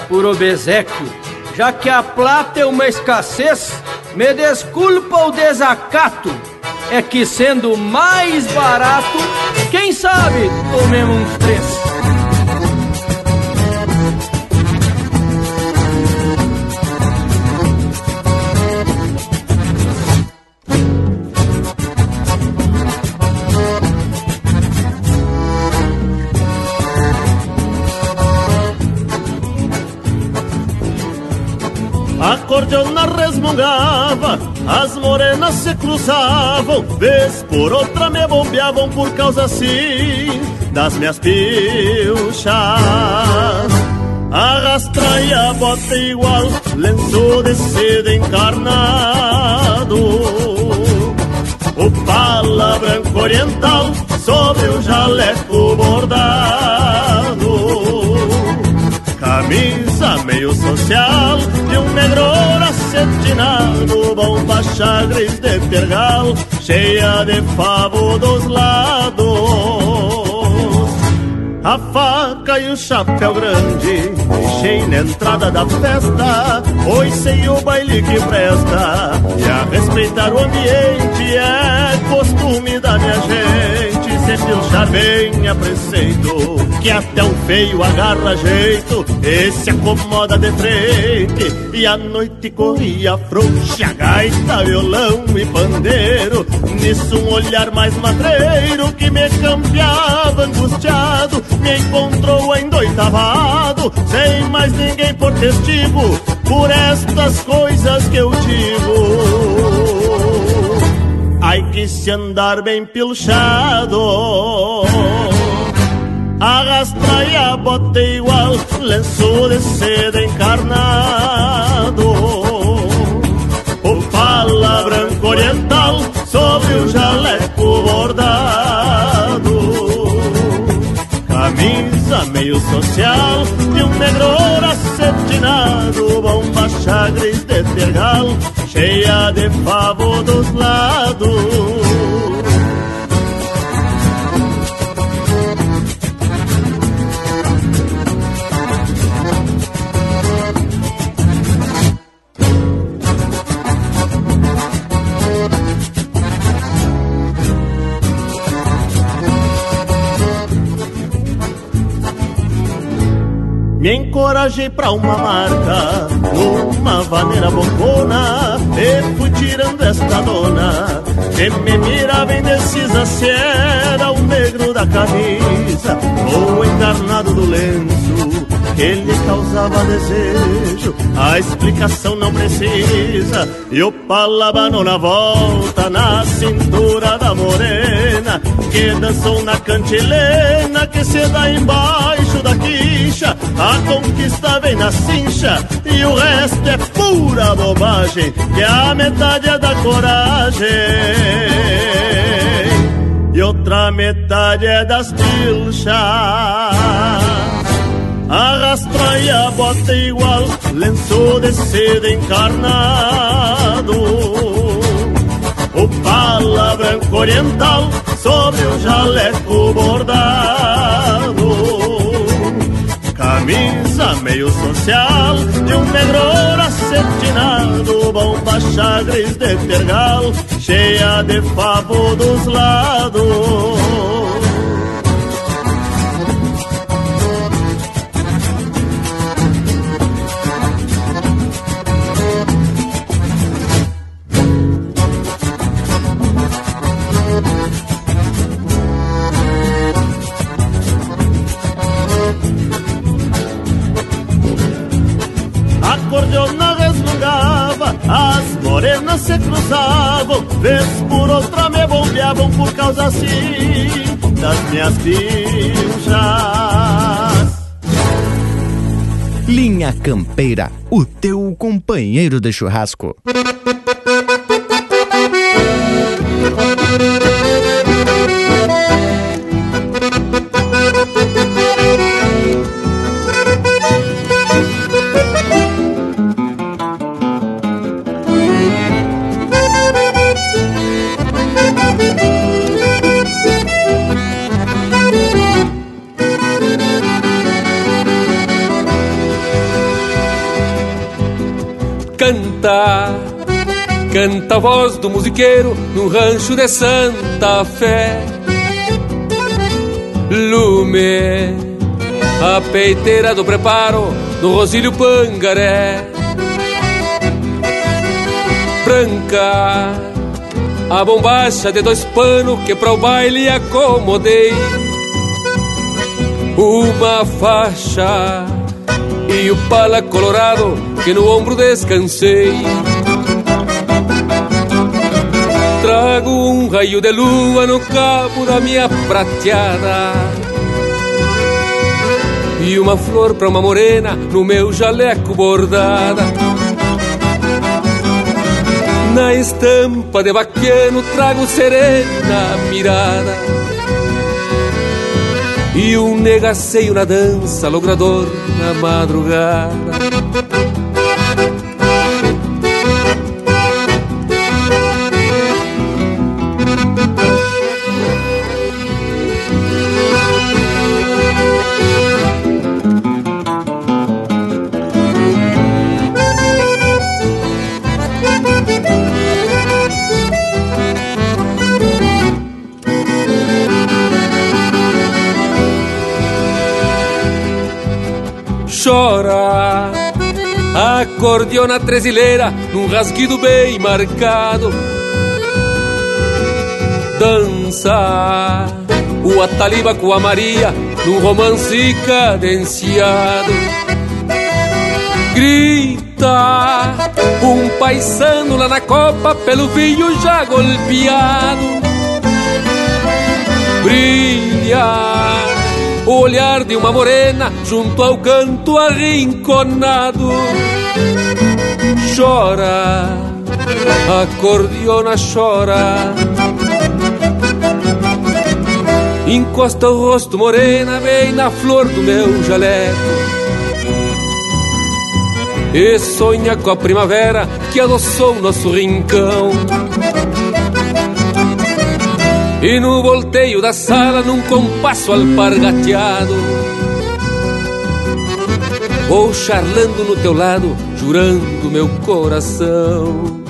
por obeséquio, já que a plata é uma escassez, me desculpa o desacato é que sendo mais barato, quem sabe tomemos uns três. Acordeona resmungava, as morenas se cruzavam, vez por outra me bombeavam por causa assim das minhas pilchas. Arrastra a bota igual, lenço de seda encarnado. O pala branco oriental sobre o jaleco bordado. Camisa meio social de um negro acetinado, bomba chagres de tergal, cheia de favo dos lados. A faca e o chapéu grande, deixei na entrada da festa, pois sei o baile que presta, e a respeitar o ambiente é costume da minha gente se pilchar bem a preceito Que até um feio agarra jeito E se acomoda de frente. E a noite corria frouxa Gaita, violão e pandeiro Nisso um olhar mais madreiro Que me campeava angustiado. Me encontrou endoitavado Sem mais ninguém por testigo Por estas coisas que eu digo Ai que se andar bem pilchado. Arrastra e a bota igual Lenço de seda encarnado. O pala branco oriental Sobre o jaleco bordado. Camisa meio social De um negro acetinado Bomba chagres de tergal cheia de favo dos lados. Me encorajei pra uma marca Numa vaneira bocona E fui tirando esta dona Que me mirava indecisa Se era o negro da camisa Ou o encarnado do lenço que lhe causava desejo. A explicação não precisa. E o palabano na volta, na cintura da morena, que dançou na cantilena, que se dá embaixo da quicha. A conquista vem na cincha, e o resto é pura bobagem, que a metade é da coragem. E outra metade é das pilchas Arrastra e a bota igual lenço de seda encarnado. O pala branco oriental sobre o jaleco bordado. Camisa meio social de um negro acetinado. Bomba chagres de tergal cheia de favo dos lados morenas se cruzavam, vez por outra me bombeavam por causa assim das minhas pilchas. Linha Campeira, o teu companheiro de churrasco. Canta, a voz do musiqueiro no rancho de Santa Fé. Lume, a peiteira do preparo no Rosílio Pangaré. Branca, a bombacha de dois panos que para o baile acomodei. Uma faixa e o pala colorado que no ombro descansei. Trago um raio de lua no cabo da minha prateada. E uma flor pra uma morena no meu jaleco bordada. Na estampa de vaqueno trago serena mirada. E um negaceio na dança, logrador na madrugada. Acordeona tresileira num rasguido bem marcado. Dança o Ataliba com a Maria num romance cadenciado. Grita um paisano lá na copa pelo vinho já golpeado. Brilha o olhar de uma morena junto ao canto arrinconado. Chora, a cordiona chora. Encosta o rosto morena bem na flor do meu jaleco. E sonha com a primavera que adoçou nosso rincão. E no volteio da sala, num compasso alpargateado Vou charlando no teu lado, jurando meu coração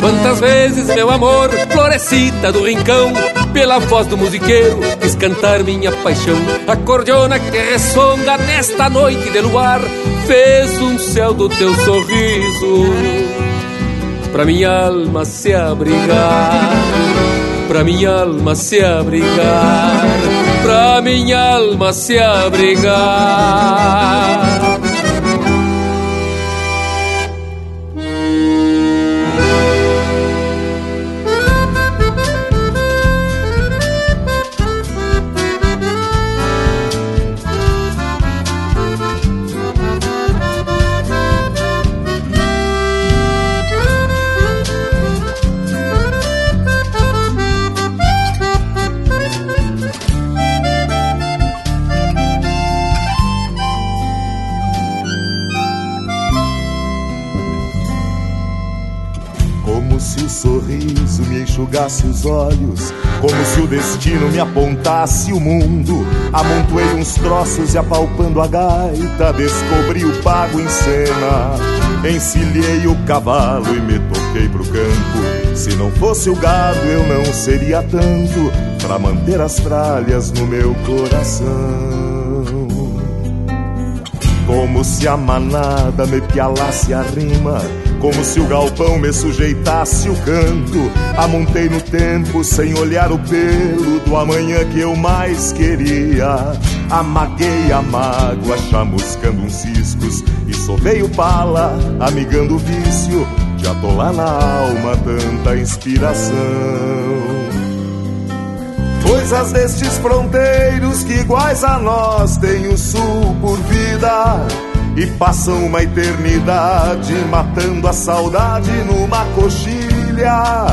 Quanta Quantas vezes, meu amor, florescita do rincão, pela voz do musiqueiro, quis cantar minha paixão. A cordiona que ressonga nesta noite de luar, fez um céu do teu sorriso, pra minha alma se abrigar, pra minha alma se abrigar, pra minha alma se abrigar. Enxugasse os olhos, como se o destino me apontasse o mundo. Amontoei uns troços e apalpando a gaita, descobri o pago em cena. Encilhei o cavalo e me toquei pro campo. Se não fosse o gado, eu não seria tanto pra manter as tralhas no meu coração. Como se a manada me pialasse a rima como se o galpão me sujeitasse o canto. Amontei no tempo sem olhar o pelo do amanhã que eu mais queria. Amaguei a mágoa, chamuscando uns ciscos e sovei o pala, amigando o vício de atolar na alma tanta inspiração. Coisas destes fronteiros que iguais a nós têm o sul por vida e passam uma eternidade matando a saudade numa coxilha.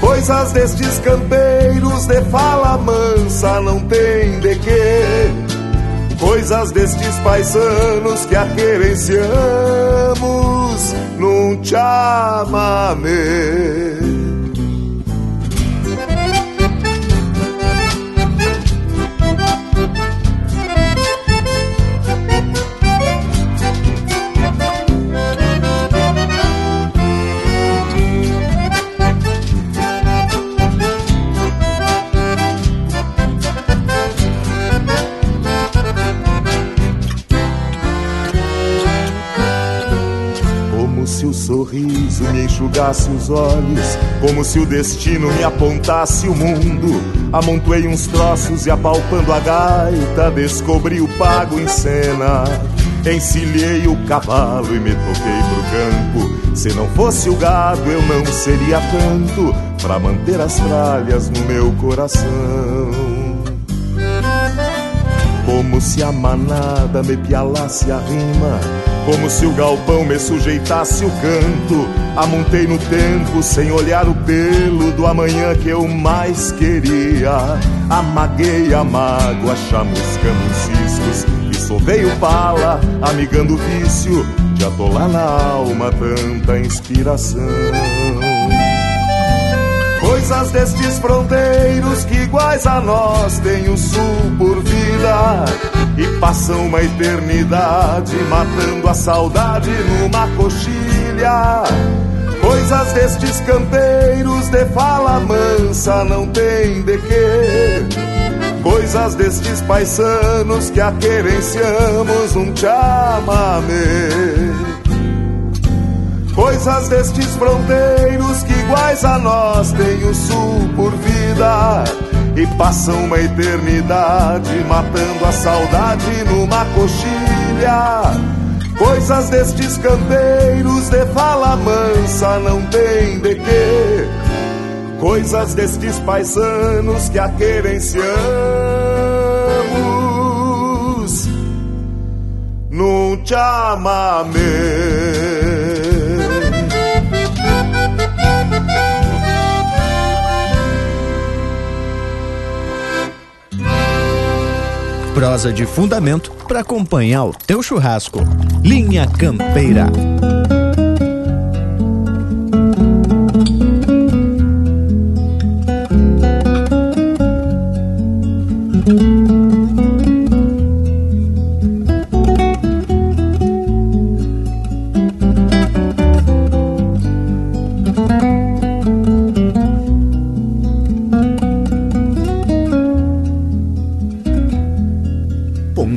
Coisas destes campeiros de fala mansa não tem de quê. Coisas destes paisanos que aquerenciamos num chamamé. Me enxugasse os olhos, como se o destino me apontasse o mundo. Amontoei uns troços e apalpando a gaita, descobri o pago em cena. Encilhei o cavalo e me toquei pro campo. Se não fosse o gado, eu não seria tanto para manter as tralhas no meu coração. Como se a manada me pialasse a rima, como se o galpão me sujeitasse o canto. Amontei no tempo sem olhar o pelo do amanhã que eu mais queria. Amaguei a mágoa, chamuscando os ciscos e sovei o pala, amigando o vício de atolar na alma tanta inspiração. Coisas destes fronteiros que iguais a nós têm o sul por vida e passam uma eternidade matando a saudade numa coxilha. Coisas destes campeiros de fala mansa não tem de quê. Coisas destes paisanos que a querenciamos um chamamé. Coisas destes fronteiros que iguais a nós têm o sul por vida e passam uma eternidade matando a saudade numa coxilha. Coisas destes campeiros de fala mansa não tem de quê. Coisas destes paisanos que a querenciamos num chamamé. Prosa de fundamento para acompanhar o teu churrasco. Linha Campeira.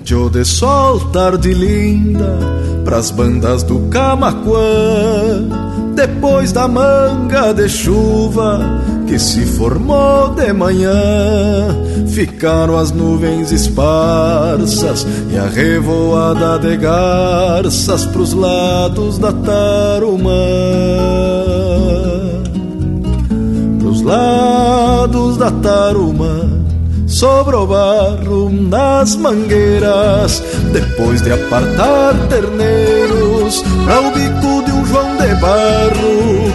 De sol, tarde linda, pras bandas do Camaquã. Depois da manga de chuva que se formou de manhã, ficaram as nuvens esparsas e a revoada de garças pros lados da Tarumã. Pros lados da Tarumã sobrou barro nas mangueiras, depois de apartar terneiros para o bico de um João de Barro,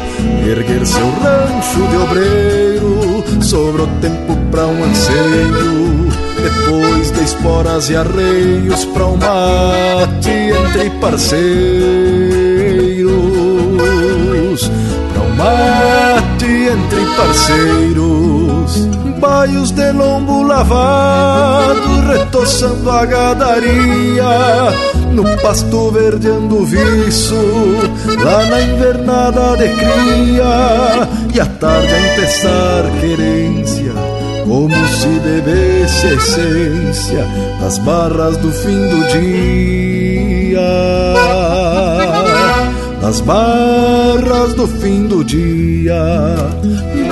erguer seu rancho de obreiro, sobrou tempo para um anseio, depois de esporas e arreios para um mate entre parceiros, para um mate entre parceiros baios de lombo lavado, retoçando a gadaria, no pasto verdeando viço, lá na invernada de cria, e à tarde a empezar querência, como se bebesse a essência das barras do fim do dia. Nas barras do fim do dia,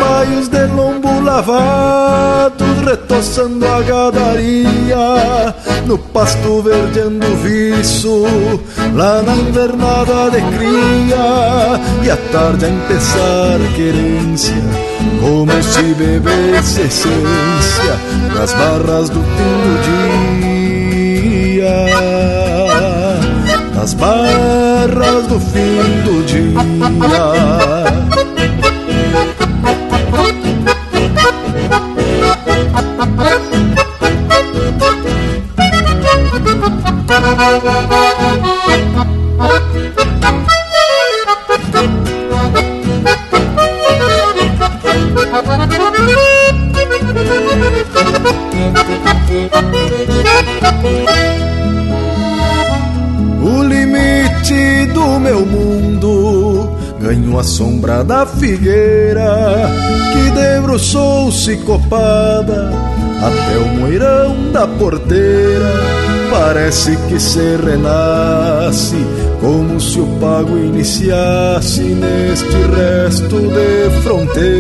baios de lombo lavado, retoçando a gadaria, no pasto verdeando viço, lá na invernada de cria, e à tarde a empezar querência, como se bebesse essência, nas barras do fim do dia. Nas barras do fim do dia. Do meu mundo ganho a sombra da figueira que debruçou-se copada até o moirão da porteira. Parece que se renasce como se o pago iniciasse neste resto de fronteira.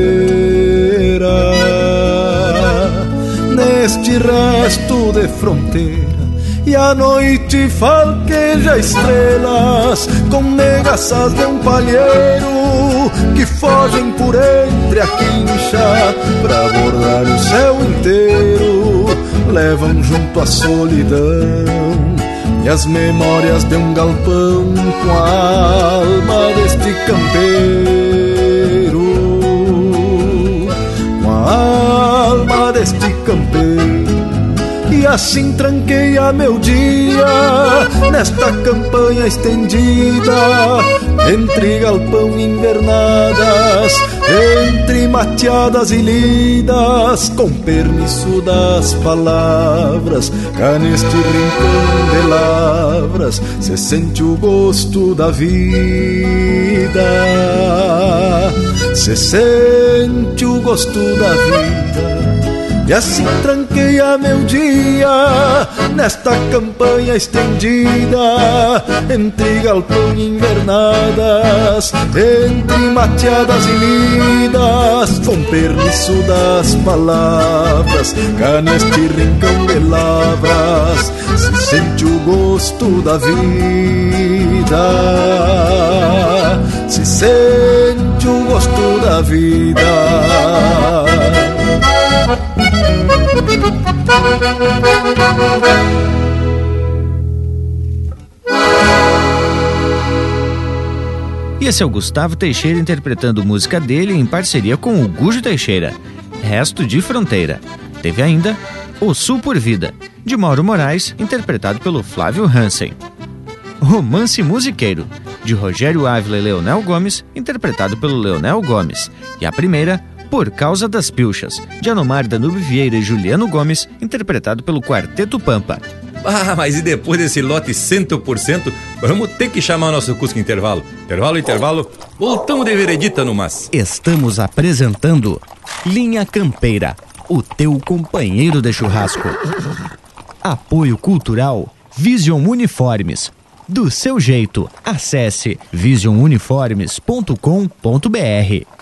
Neste resto de fronteira e a noite falqueja estrelas com negaças de um palheiro que fogem por entre a quincha pra bordar o céu inteiro. Levam junto a solidão e as memórias de um galpão com a alma deste campeiro. Com a alma deste campeiro e assim tranqueia meu dia nesta campanha estendida entre galpão e invernadas, entre mateadas e lidas, com permisso das palavras, cá neste rincão de lavras se sente o gosto da vida, se sente o gosto da vida. E assim tranqueia meu dia nesta campanha estendida entre galpão e invernadas, entre mateadas e lidas, com permisso das palavras, cá neste rincão de lavras se sente o gosto da vida, se sente o gosto da vida. E esse é o Gustavo Teixeira interpretando música dele em parceria com o Gujo Teixeira, Resto de Fronteira. Teve ainda O Sul por Vida, de Mauro Moraes, interpretado pelo Flávio Hansen. Romance Musiqueiro, de Rogério Ávila e Leonel Gomes, interpretado pelo Leonel Gomes. E a primeira, Por Causa das Pilchas, de Anomar Danube Vieira e Juliano Gomes, interpretado pelo Quarteto Pampa. Ah, mas e depois desse lote 100%, vamos ter que chamar o nosso Cusco Intervalo. Intervalo, intervalo, voltamos de veredita no mas. Estamos apresentando Linha Campeira, o teu companheiro de churrasco. Apoio Cultural Vision Uniformes. Do seu jeito, acesse visionuniformes.com.br.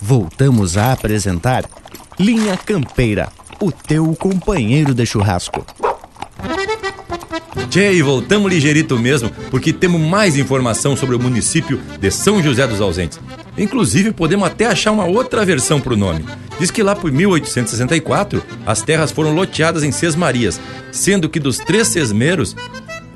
Voltamos a apresentar Linha Campeira, o teu companheiro de churrasco. Tchê, e voltamos ligeirito mesmo, porque temos mais informação sobre o município de São José dos Ausentes. Inclusive, podemos até achar uma outra versão para o nome. Diz que lá por 1864, as terras foram loteadas em Sesmarias, sendo que dos três sesmeiros,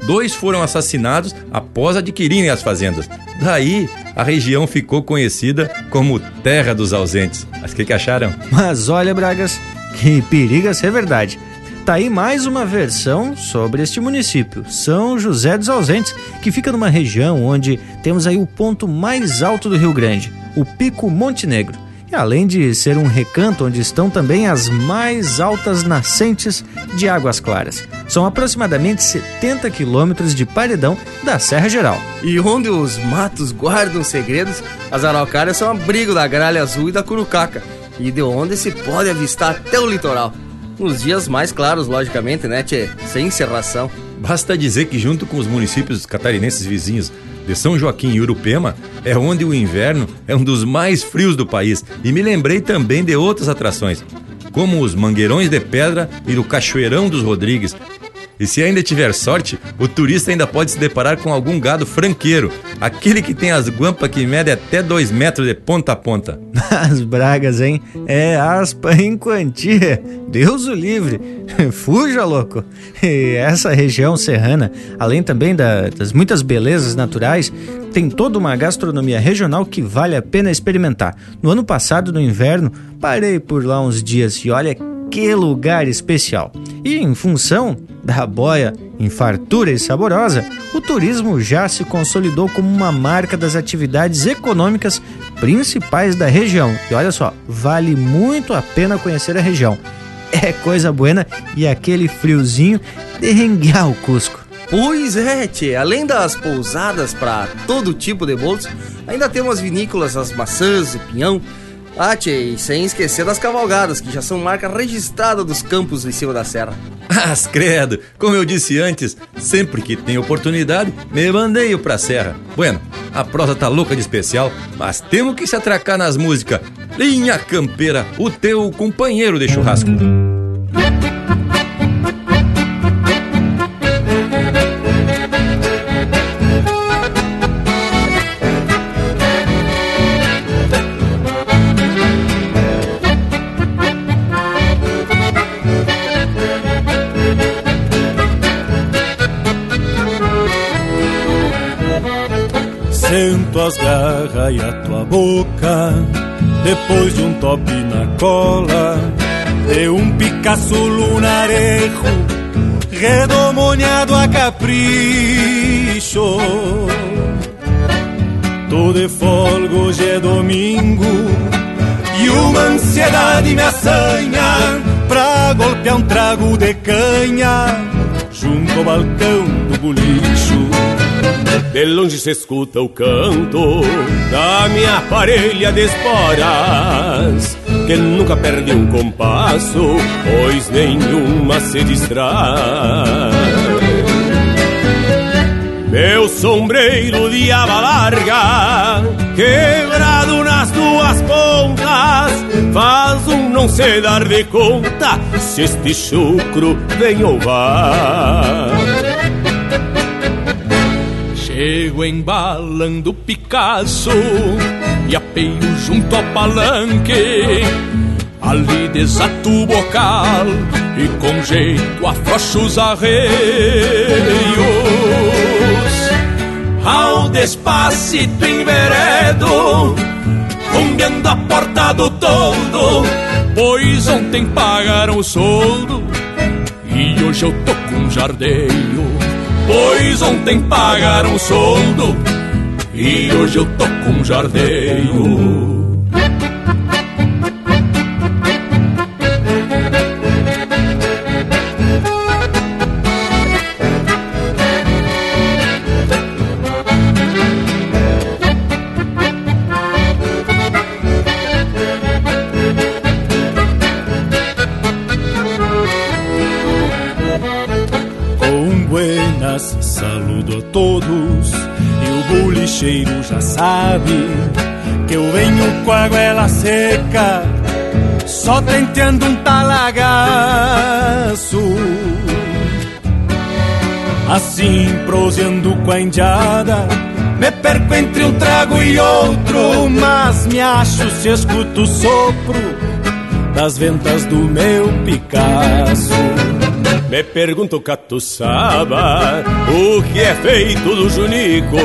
dois foram assassinados após adquirirem as fazendas. Daí, a região ficou conhecida como Terra dos Ausentes. Mas o que, que acharam? Mas olha, Bragas, que periga ser verdade. Tá aí mais uma versão sobre este município, São José dos Ausentes, que fica numa região onde temos aí o ponto mais alto do Rio Grande, o Pico Montenegro. E além de ser um recanto onde estão também as mais altas nascentes de águas claras. São aproximadamente 70 quilômetros de paredão da Serra Geral. E onde os matos guardam segredos, as araucárias são abrigo da gralha azul e da curucaca. E de onde se pode avistar até o litoral. Nos dias mais claros, logicamente, né, tchê? Sem serração. Basta dizer que, junto com os municípios catarinenses vizinhos de São Joaquim e Urupema, é onde o inverno é um dos mais frios do país. E me lembrei também de outras atrações, como os Mangueirões de Pedra e o Cachoeirão dos Rodrigues. E se ainda tiver sorte, o turista ainda pode se deparar com algum gado franqueiro, aquele que tem as guampas que medem até 2 metros de ponta a ponta. As bragas, hein? É aspa em quantia. Deus o livre. Fuja, louco. E essa região serrana, além também da, das muitas belezas naturais, tem toda uma gastronomia regional que vale a pena experimentar. No ano passado, no inverno, parei por lá uns dias e olha que lugar especial. E em função da boia em fartura e saborosa, o turismo já se consolidou como uma marca das atividades econômicas principais da região. E olha só, vale muito a pena conhecer a região. É coisa buena e aquele friozinho de renguear o Cusco. Pois é, tchê. Além das pousadas para todo tipo de bolos, ainda temos as vinícolas, as maçãs, o pinhão. Ah, tchê, sem esquecer das cavalgadas, que já são marca registrada dos campos em cima da serra. As credo, como eu disse antes, sempre que tem oportunidade, me mandeio pra serra. Bueno, a prosa tá louca de especial, mas temos que se atracar nas músicas. Linha Campeira, o teu companheiro de churrasco. Sento as garras e a tua boca Depois de um top na cola De um Picasso lunarejo Redomoniado a capricho. Tô de folga, hoje é domingo E uma ansiedade me assanha Pra golpear um trago de canha Junto ao balcão do bolicho de longe se escuta o canto da minha parelha de esporas, que nunca perde um compasso, pois nenhuma se distrai. Meu sombreiro de aba larga, pontas, faz um não se dar de conta se este chucro vem ou vai. Chego embalando Picasso e apeio junto ao palanque. Ali desato o bocal e com jeito afrouxo os arreios. Ao despacito enveredo, rumbeando a porta do todo, pois ontem pagaram o soldo e hoje eu tô com jardeio. Pois ontem pagaram soldo e hoje eu tô com jardeio. Sabe que eu venho com a goela seca, só tentando um talagaço. Assim, proseando com a indiada, me perco entre um trago e outro, mas me acho se escuto o sopro das ventas do meu Picasso. Me pergunto, catuçaba, o que é feito do Junico?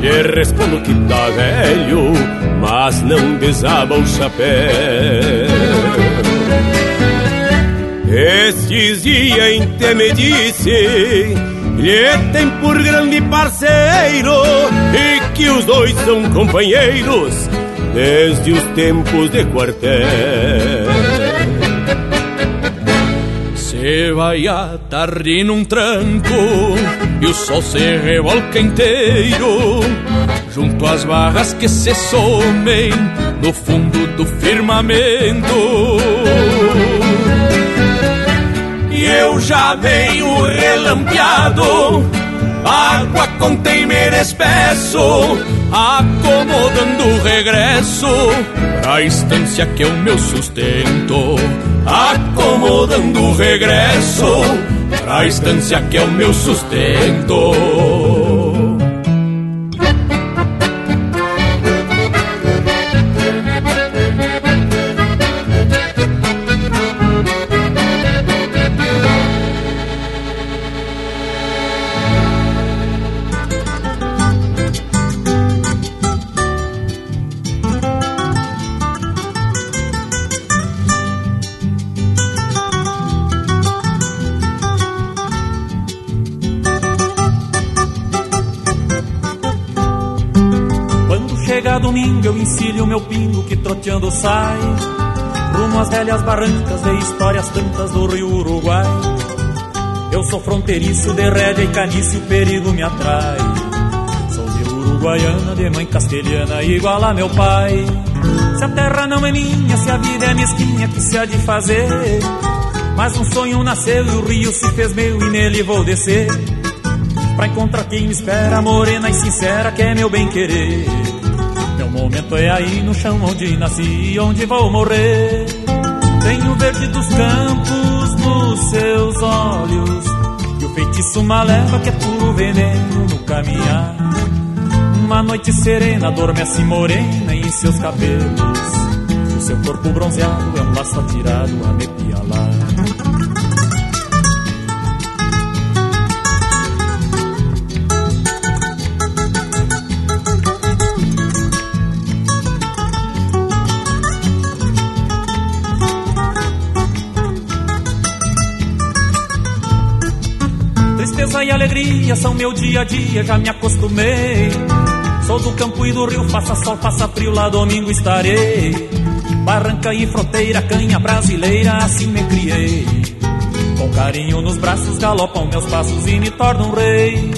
Lhe respondo que tá velho, mas não desaba o chapéu. Estes dias em me disse lhe tem por grande parceiro e que os dois são companheiros desde os tempos de quartel. Se vai a tarde num tranco e o sol se revolca inteiro junto às barras que se somem no fundo do firmamento. E eu já venho relampeado, água com temer espesso, acomodando o regresso pra estância que é o meu sustento acomodando o regresso pra estância que é o meu sustento. Troteando sai Rumo às velhas barrancas de histórias tantas do rio Uruguai. Eu sou fronteiriço de rédea e canice o perigo me atrai. Sou de uruguaiana, de mãe castelhana igual a meu pai. Se a terra não é minha, se a vida é mesquinha, que se há de fazer? Mas um sonho nasceu e o rio se fez meu e nele vou descer. Pra encontrar quem me espera, morena e sincera, que é meu bem querer. meu momento é aí no chão onde nasci e onde vou morrer. Tenho o verde dos campos nos seus olhos e o feitiço maleva que é puro veneno no caminhar. Uma noite serena adormece morena em seus cabelos. O seu corpo bronzeado é um laço atirado a me pialar. Tristeza e alegria são meu dia a dia, já me acostumei. Sou do campo e do rio, faça sol, faça frio, lá domingo estarei. Barranca e fronteira, canha brasileira, assim me criei. Com carinho nos braços galopam meus passos e me tornam rei.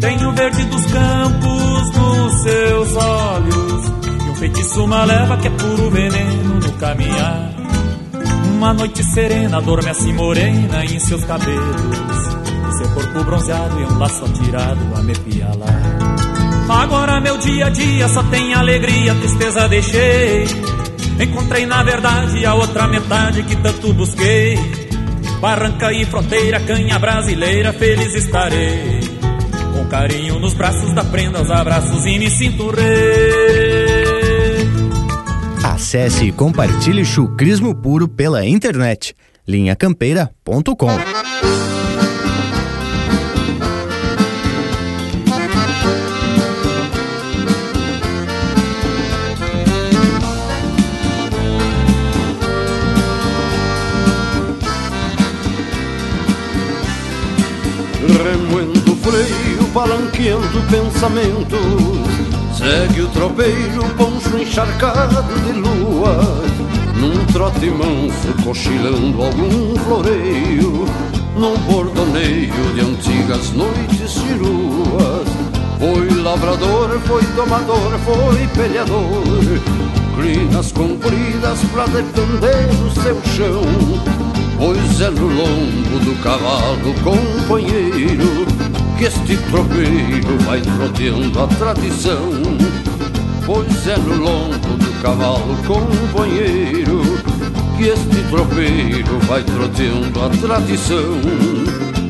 Tenho verde dos campos nos seus olhos e um feitiço maleva que é puro veneno no caminhar. Uma noite serena adormece morena em seus cabelos corpo bronzeado e um laço atirado a me pialar. Agora meu dia a dia só tem alegria, tristeza deixei. Encontrei na verdade a outra metade que tanto busquei. Barranca e fronteira, canha brasileira, feliz estarei. Com carinho nos braços da prenda, os abraços e me sinto rei. Acesse e compartilhe chucrismo puro pela internet. linhacampeira.com palanqueando pensamentos. Segue o tropeiro, poncho encharcado de lua, num trote manso cochilando algum floreio, num bordoneio de antigas noites ciruas. Foi lavrador, foi domador, foi peleador, crinas compridas pra defender o seu chão Pois é no lombo do cavalo companheiro Que este tropeiro vai troteando a tradição. Pois é no lombo do cavalo companheiro Que este tropeiro vai troteando a tradição.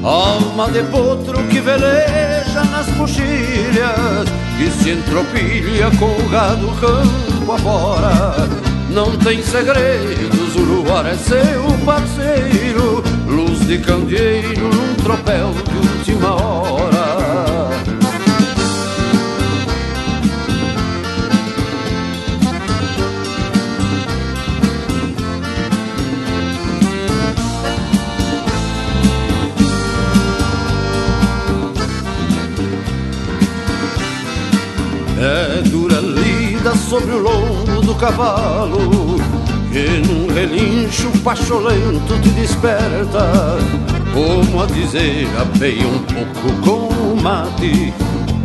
Alma de potro que veleja nas coxilhas Que se entropilha com o gado campo afora. Não tem segredos, o luar é seu parceiro, luz de candeeiro num tropel última hora. É dura lida sobre o lombo do cavalo Que num relincho pacholento te desperta Como a dizer, apeia um pouco com o mate.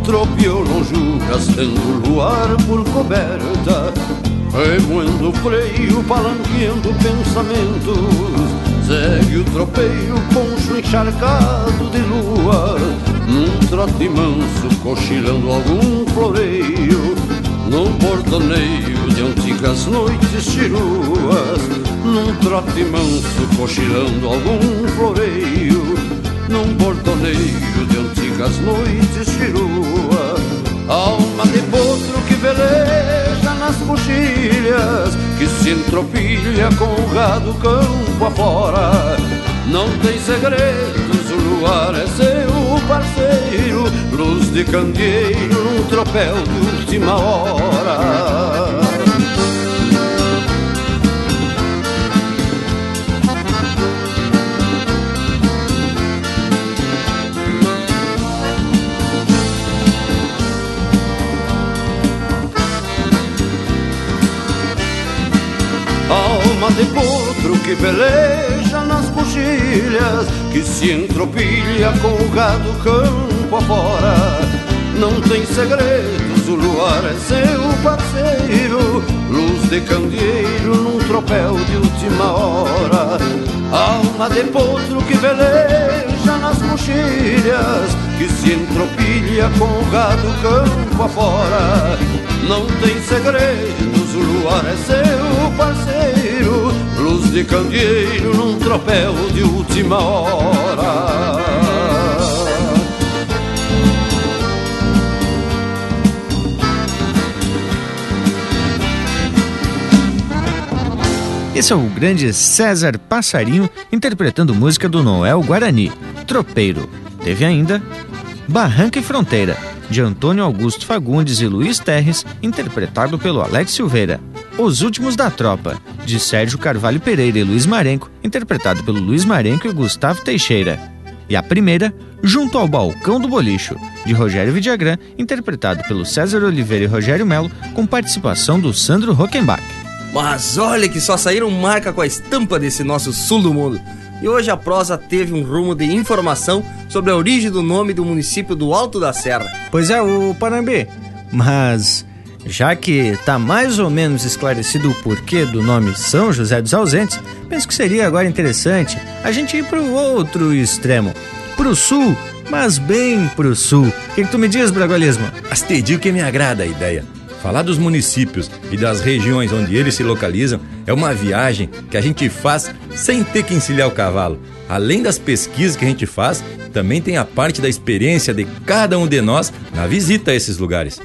Tropeou longe, gastando luar por coberta. Remoendo o freio, palanqueando pensamentos. Segue o tropeiro, poncho encharcado de lua. Num trote manso, cochilando algum floreio. Num bordoneio de antigas noites chiruas Num trote manso cochilando algum floreio Num bordoneio de antigas noites chiruas. Alma de potro que veleja nas coxilhas Que se entropilha com o gado campo afora. Não tem segredos, o luar é seu parceiro Luz de candeeiro num tropel de última hora Alma de potro que peleja nas coxilhas Que se entropilha com o gado campo afora. Não tem segredos, o luar é seu parceiro Luz de candeeiro num tropel de última hora. Alma de potro que peleja nas coxilhas Que se entropilha com o gado campo afora. Não tem segredos, o luar é seu parceiro Luz de candeeiro num tropel de última hora Esse é o grande César Passarinho interpretando música do Noel Guarani, Tropeiro. Teve ainda Barranca e Fronteira, de Antônio Augusto Fagundes e Luiz Terres, interpretado pelo Alex Silveira. Os Últimos da Tropa, de Sérgio Carvalho Pereira e Luiz Marenco, interpretado pelo Luiz Marenco e Gustavo Teixeira. E a primeira, Junto ao Balcão do Bolicho, de Rogério Vidagrã, interpretado pelo César Oliveira e Rogério Melo, com participação do Sandro Rockenbach. Mas olha que só saíram marca com a estampa desse nosso sul do mundo. E hoje a prosa teve um rumo de informação sobre a origem do nome do município do Alto da Serra. Pois é, o Panambi. Mas já que tá mais ou menos esclarecido o porquê do nome São José dos Ausentes, penso que seria agora interessante a gente ir pro outro extremo, pro sul, mas bem pro sul. O que, que tu me diz, Bragualismo? Astedio que me agrada a ideia. Falar dos municípios e das regiões onde eles se localizam é uma viagem que a gente faz sem ter que encilhar o cavalo. Além das pesquisas que a gente faz, também tem a parte da experiência de cada um de nós na visita a esses lugares.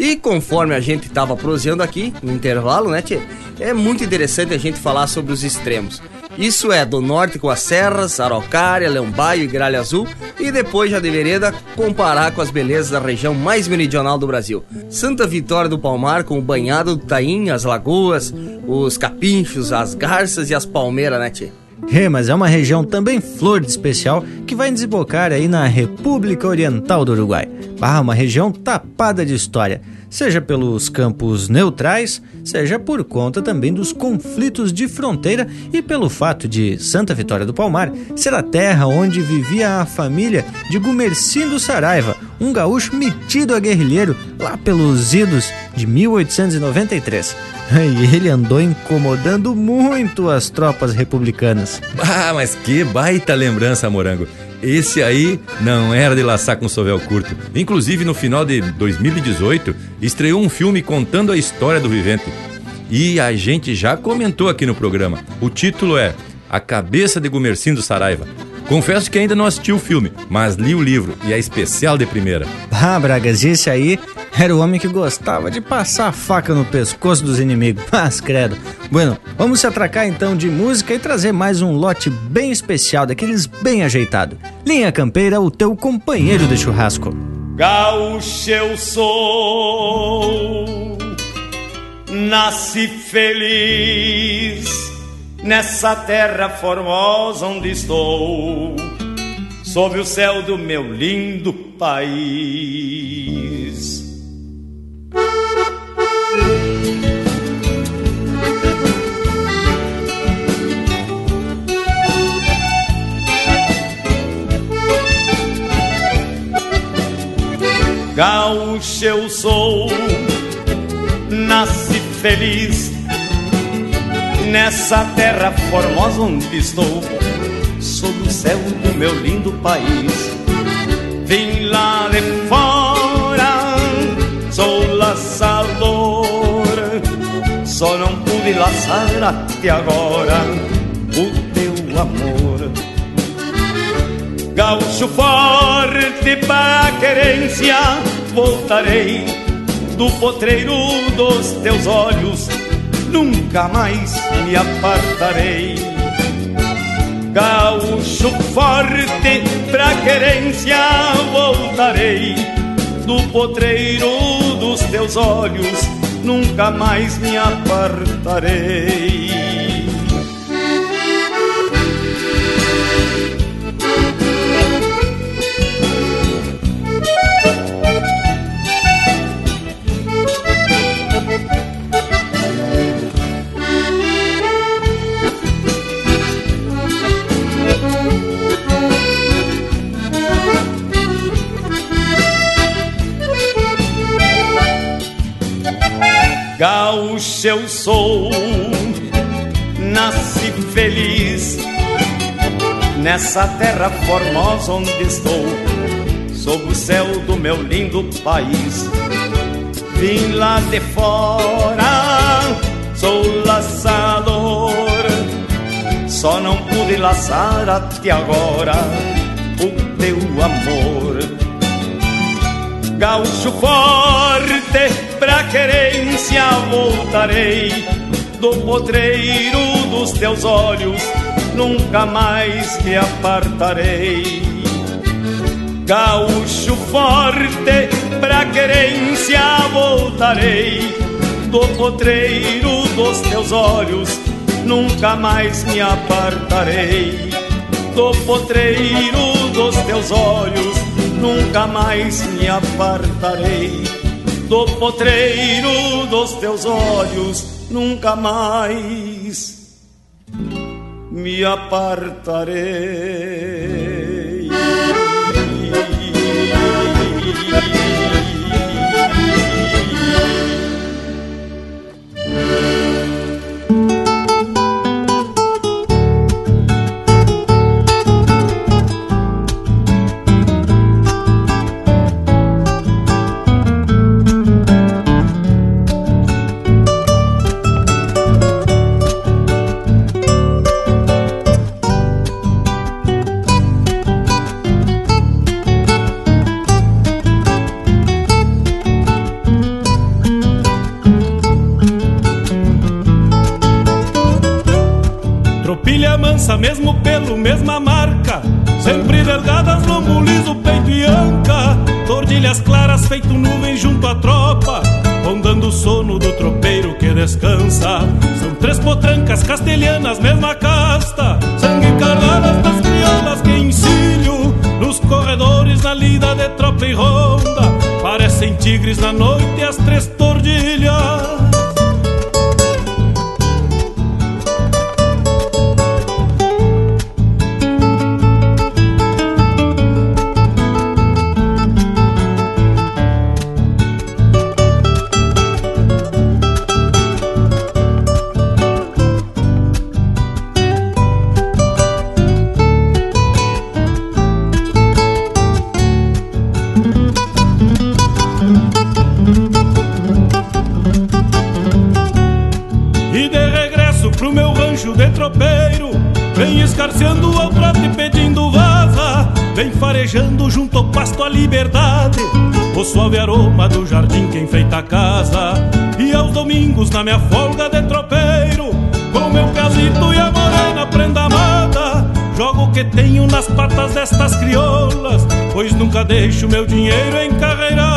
E conforme a gente estava proseando aqui, no intervalo, né, tchê? É muito interessante a gente falar sobre os extremos. Isso é do norte com as serras, Araucária, Leão-Baio e Gralha Azul, e depois já de vereda comparar com as belezas da região mais meridional do Brasil. Santa Vitória do Palmar com o banhado do Taim, as lagoas, os capinchos, as garças e as palmeiras, né, tchê? É, mas é uma região também flor de especial que vai desembocar aí na República Oriental do Uruguai. Ah, uma região tapada de história, seja pelos campos neutrais, seja por conta também dos conflitos de fronteira e pelo fato de Santa Vitória do Palmar ser a terra onde vivia a família de Gumercindo Saraiva, um gaúcho metido a guerrilheiro lá pelos idos de 1893. E ele andou incomodando muito as tropas republicanas. Ah, mas que baita lembrança, Morango. Esse aí não era de laçar com sovel curto. Inclusive, no final de 2018, estreou um filme contando a história do vivente. E a gente já comentou aqui no programa. O título é A Cabeça de Gumercindo Saraiva. Confesso que ainda não assisti o filme, mas li o livro e é especial de primeira. Ah, Bragas, esse aí era o homem que gostava de passar a faca no pescoço dos inimigos. Mas, credo. Bueno, vamos se atracar então de música e trazer mais um lote bem especial, daqueles bem ajeitado. Linha Campeira, o teu companheiro de churrasco. Gaúcho eu sou, nasci feliz nessa terra formosa onde estou, sob o céu do meu lindo país. Gaúcho eu sou, nasci feliz nessa terra formosa onde estou, sob o céu do meu lindo país. Vim lá de fora, sou laçador, só não pude laçar até agora o teu amor. Gaúcho forte pra querência, voltarei do potreiro dos teus olhos nunca mais me apartarei. Gaúcho forte pra querência voltarei, do potreiro dos teus olhos nunca mais me apartarei. Eu sou, nasci feliz. Nessa terra formosa onde estou, sob o céu do meu lindo país. Vim lá de fora, sou laçador, só não pude laçar até agora o teu amor. Gaúcho forte, pra querência voltarei. Do potreiro dos teus olhos, nunca mais me apartarei. Gaúcho forte, pra querência voltarei. Do potreiro dos teus olhos, nunca mais me apartarei. Do potreiro dos teus olhos, nunca mais me apartarei do potreiro dos teus olhos, nunca mais me apartarei. Mesmo pelo, mesma marca. Sempre delgadas, lombo liso, peito e anca. Tordilhas claras, feito nuvem junto à tropa. Rondando o sono do tropeiro que descansa. São três potrancas castelhanas, mesma casta. Sangue cargadas das crioulas que ensino. Nos corredores, na lida de tropa e ronda. parecem tigres na noite minha folga de tropeiro Com meu casito e a morena prenda amada. Jogo o que tenho nas patas destas crioulas Pois nunca deixo meu dinheiro encarreirada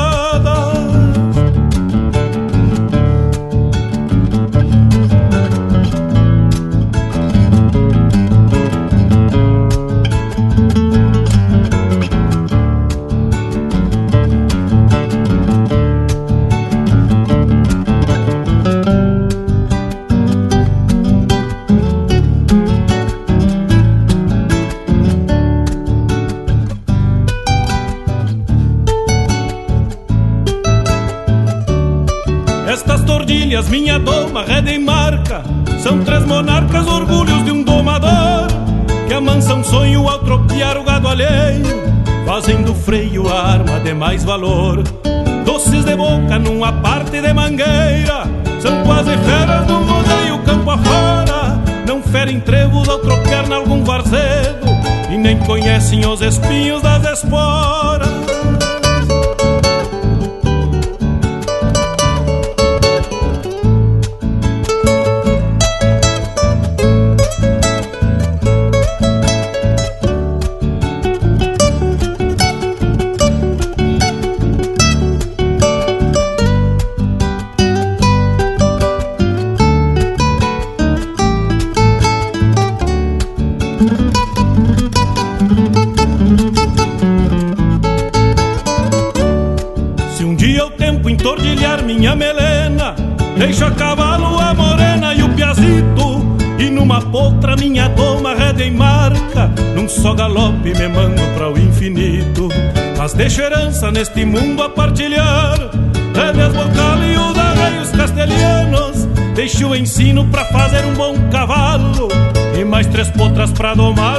mais valor. Doces de boca numa parte de mangueira São quase feras do rodeio campo afora. Não ferem trevos ao tropear nalgum varzedo E nem conhecem os espinhos das esporas pra domar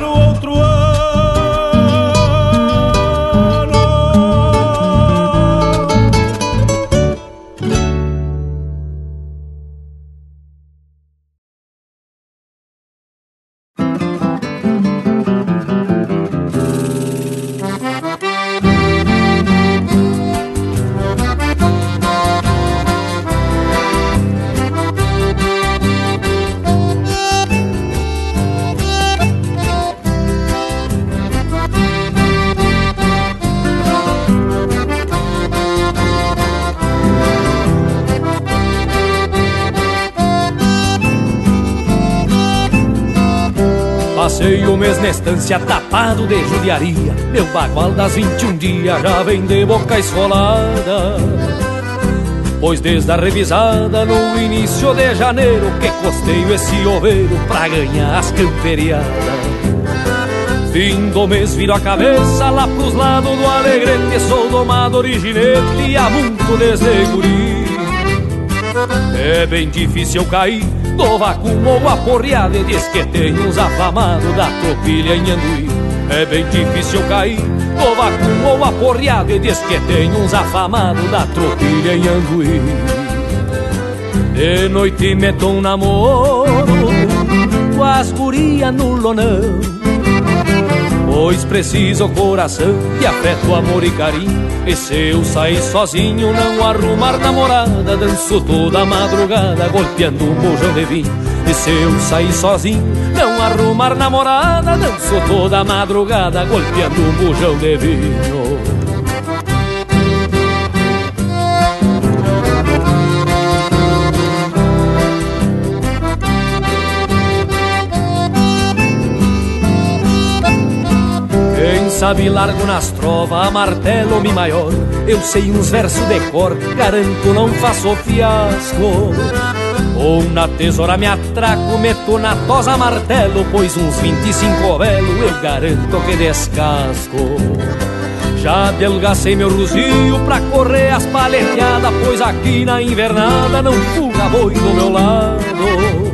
Passei o mês na estância tapado de judiaria. Meu bagual das 21 dias já vem de boca esfolada. Pois desde a revisada no início de janeiro Que costeio esse oveiro pra ganhar as camperiadas. Fim do mês viro a cabeça lá pros lados do Alegrete Sou domador e ginete e muito desde guri. É bem difícil cair do vacuum ou aporreado E diz que tem uns afamados da tropilha em Anduí. É bem difícil cair. Do vacuum ou aporreado E diz que tem uns afamados da tropilha em Anduí. De noite meto um namoro Com as gurias no lonão Pois preciso coração de afeto, amor e carinho. E se eu sair sozinho não arrumar namorada Danço toda madrugada golpeando um bojão de vinho. E se eu sair sozinho não arrumar namorada Danço toda madrugada golpeando um bojão de vinho sabe, largo nas trovas, a martelo mi maior. Eu sei uns versos de cor, garanto não faço fiasco. Ou na tesoura me atraco, meto na tosa martelo, pois uns 25 velo eu garanto que descasco. Já delgacei meu ruzio pra correr as paleteadas, pois aqui na invernada não fuga boi do meu lado.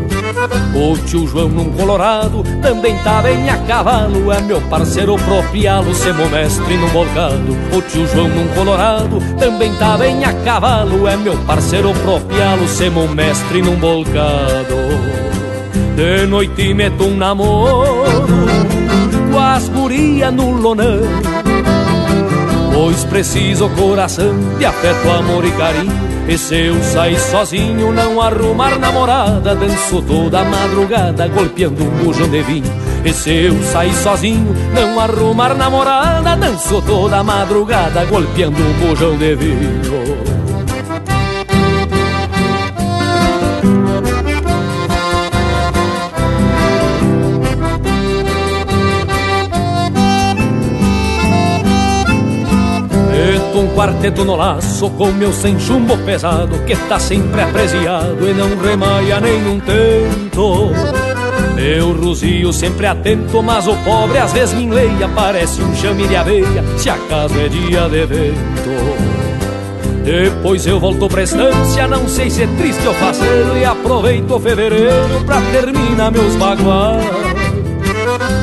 O tio João num colorado também tá bem a cavalo É meu parceiro proprialo, semo mestre num volcado O tio João num colorado também tá bem a cavalo É meu parceiro proprialo, semo mestre num volcado De noite meto um namoro Com as guria no lonão. Pois preciso coração de afeto, amor e carinho e se eu sair sozinho, não arrumar namorada, danço toda madrugada, golpeando um bujão de vinho. E se eu sair sozinho, não arrumar namorada, danço toda madrugada, golpeando um bujão de vinho. Um quarteto no laço com meu sem chumbo pesado que tá sempre apreciado e não remaia nenhum tento. Meu ruzio sempre atento, mas o pobre às vezes me enleia, parece um chame de abeia, se acaso é dia de vento. Depois eu volto pra estância, não sei se é triste ou faceiro, e aproveito fevereiro pra terminar meus baguais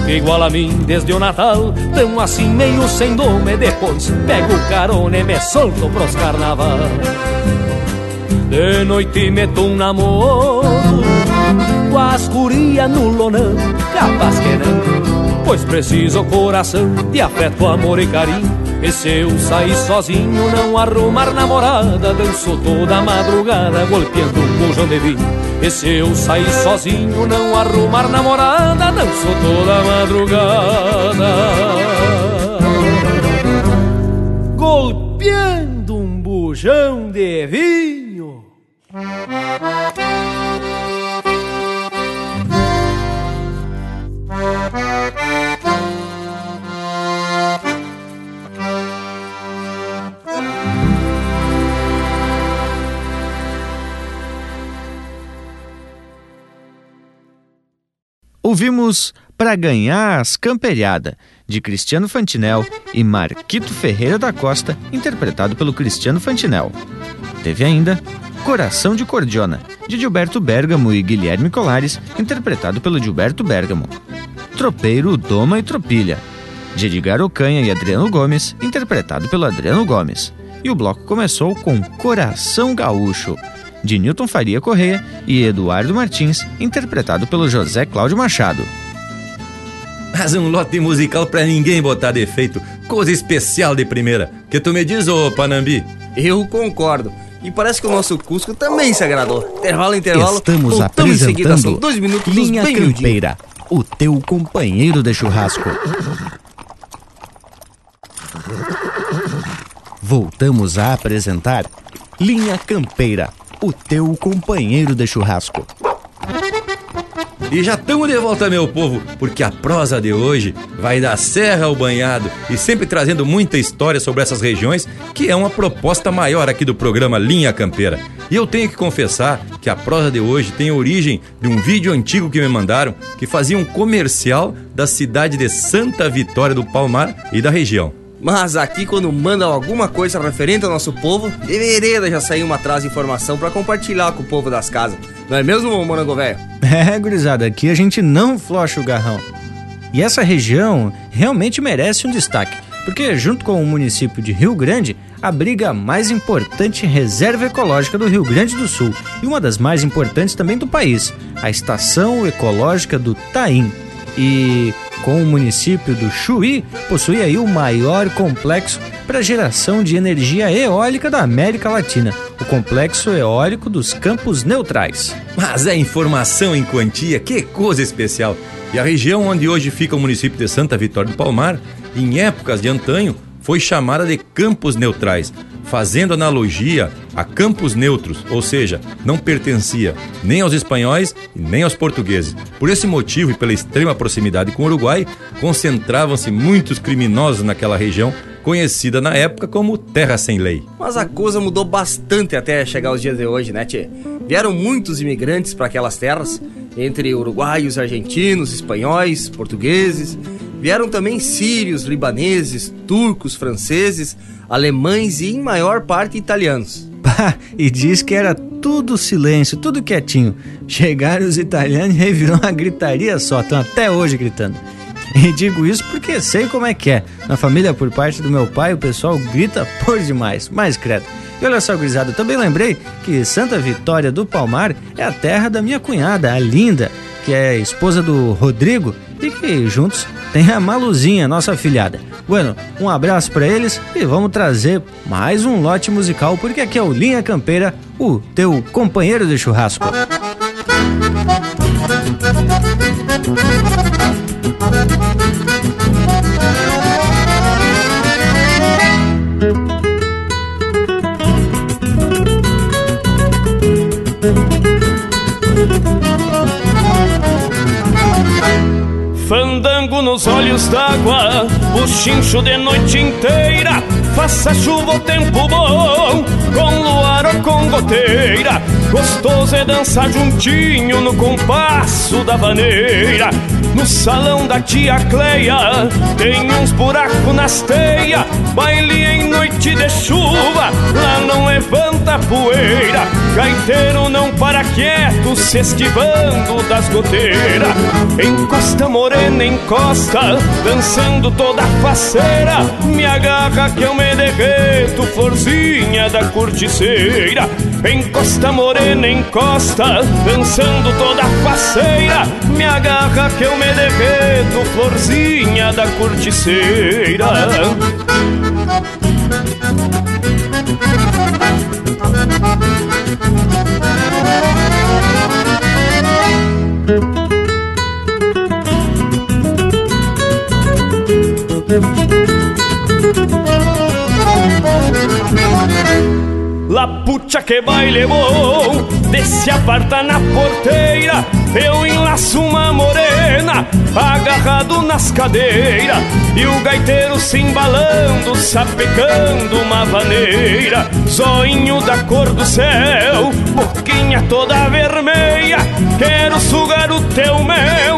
igual a mim desde o Natal, tão assim meio sem dome. Depois pego carona e me solto pros carnaval. De noite meto um namoro com as guria no lonão, capaz que não, pois preciso coração de afeto, amor e carinho. E se eu sair sozinho, não arrumar namorada, danço toda madrugada, golpeando um bujão de vinho. E se eu sair sozinho, não arrumar namorada, danço toda madrugada. Golpeando um bujão de vinho. Ouvimos Pra Ganhar as Camperiada, de Cristiano Fantinel e Marquito Ferreira da Costa, interpretado pelo Cristiano Fantinel. Teve ainda Coração de Cordiona, de Gilberto Bergamo e Guilherme Colares, interpretado pelo Gilberto Bergamo. Tropeiro, Doma e Tropilha, de Edgar Ocanha e Adriano Gomes, interpretado pelo Adriano Gomes. E o bloco começou com Coração Gaúcho, de Newton Faria Correia e Eduardo Martins, interpretado pelo José Cláudio Machado. Mas um lote musical pra ninguém botar defeito, coisa especial de primeira. Que tu me diz, ô Panambi? Eu concordo. E parece que o nosso Cusco também se agradou. Intervalo, intervalo. Estamos apresentando seguida, são dois minutos Linha Campeira, o teu companheiro de churrasco. Voltamos a apresentar Linha Campeira, o teu companheiro de churrasco. E já estamos de volta, meu povo, porque a prosa de hoje vai da serra ao banhado e sempre trazendo muita história sobre essas regiões, que é uma proposta maior aqui do programa Linha Campeira. E eu tenho que confessar que a prosa de hoje tem origem de um vídeo antigo que me mandaram que fazia um comercial da cidade de Santa Vitória do Palmar e da região. Mas aqui, quando mandam alguma coisa referente ao nosso povo, de já saiu uma atrás de informação para compartilhar com o povo das casas. Não é mesmo, Morango Velho? É, gurizada, aqui a gente não flocha o garrão. E essa região realmente merece um destaque, porque junto com o município de Rio Grande, abriga a mais importante reserva ecológica do Rio Grande do Sul e uma das mais importantes também do país, a Estação Ecológica do Taim. E com o município do Chuí, possui aí o maior complexo para geração de energia eólica da América Latina, o Complexo Eólico dos Campos Neutrais. Mas é informação em quantia, que coisa especial! E a região onde hoje fica o município de Santa Vitória do Palmar, em épocas de antanho, foi chamada de Campos Neutrais, fazendo analogia a campos neutros, ou seja, não pertencia nem aos espanhóis nem aos portugueses. Por esse motivo e pela extrema proximidade com o Uruguai, concentravam-se muitos criminosos naquela região, conhecida na época como Terra Sem Lei. Mas a coisa mudou bastante até chegar aos dias de hoje, né, Tchê? Vieram muitos imigrantes para aquelas terras, entre uruguaios, argentinos, espanhóis, portugueses. Vieram também sírios, libaneses, turcos, franceses, alemães e, em maior parte, italianos. Pá, e diz que era tudo silêncio, tudo quietinho. Chegaram os italianos e revirou uma gritaria só, estão até hoje gritando. E digo isso porque sei como é que é. Na família, por parte do meu pai, o pessoal grita por demais, mais credo. E olha só, gurizada, eu também lembrei que Santa Vitória do Palmar é a terra da minha cunhada, a Linda, que é esposa do Rodrigo e que juntos tem a Maluzinha, nossa afilhada. Bueno, um abraço para eles e vamos trazer mais um lote musical porque aqui é o Linha Campeira, o teu companheiro de churrasco. Fandango nos olhos d'água, buchincho de noite inteira. Faça chuva ou tempo bom, com luar ou com goteira. Gostoso é dançar juntinho no compasso da vaneira. No salão da tia Cleia tem uns buracos nas teias. Baile em noite de chuva, lá não levanta poeira. Gaiteiro não para quieto, se esquivando das goteiras. Encosta morena, encosta, dançando toda faceira. Me agarra que eu me derreto, florzinha da corticeira. Encosta morena, encosta, dançando toda faceira. Me agarra que eu me derreto, florzinha da corticeira. La pucha que baile bom Desce aparta na porteira. Eu enlaço uma morena Agarrado nas cadeiras. E o gaiteiro se embalando Sapecando uma vaneira. Zoinho da cor do céu Boquinha toda vermelha. Quero sugar o teu mel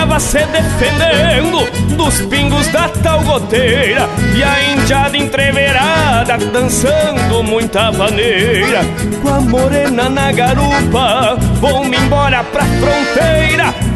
Tocava se defendendo dos pingos da tal goteira. E a indiada entreverada dançando muita vaneira. Com a morena na garupa, vou-me embora pra fronteira.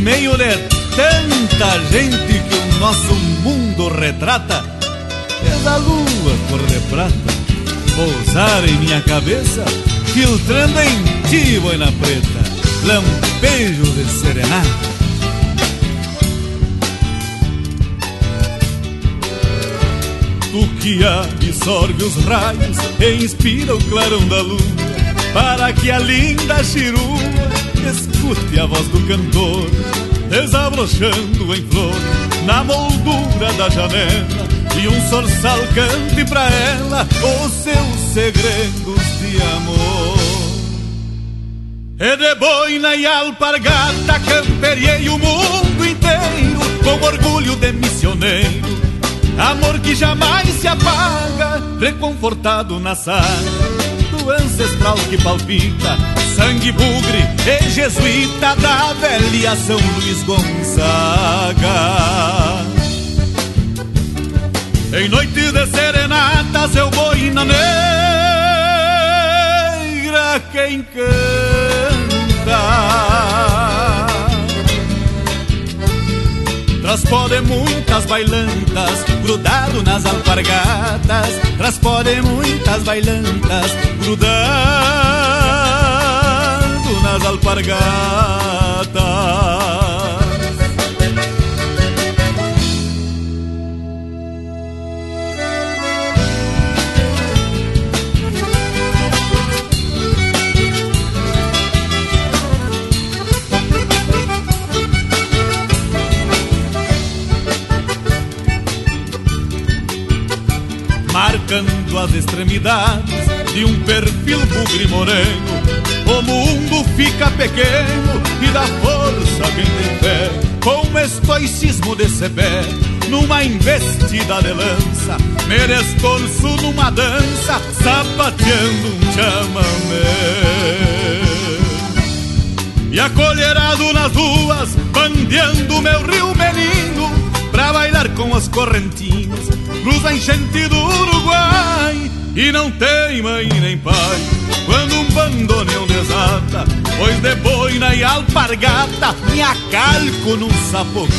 meio de tanta gente que o nosso mundo retrata, é da lua cor de prata, pousar em minha cabeça, filtrando em ti, boina preta, lampejo de serenata. Tu que absorve os raios e inspira o clarão da lua, para que a linda chirua escute a voz do cantor, desabrochando em flor na moldura da janela, e um sorçal cante pra ela os seus segredos de amor. E de boina e alpargata camperiei o mundo inteiro com orgulho de missioneiro. Amor que jamais se apaga, reconfortado na saga do ancestral que palpita, sangue bugre e jesuíta da velha São Luís Gonzaga. Em noite de serenatas eu boina negra quem canta Transpode muitas bailantas grudado nas alpargatas Transpode muitas bailantas grudado nas alpargatas marcando as extremidades de um perfil bugre moreno. O mundo fica pequeno e dá força quem tem fé, com estoicismo de sebé, numa investida de lança, merestorço numa dança, sapateando um chamamé. E acolherado nas ruas, bandeando meu rio menino, pra bailar com as correntinhas, cruza enchente do Uruguai e não tem mãe nem pai. Quando um bandoneão desata, pois de boina e alpargata me acalco num sapocar.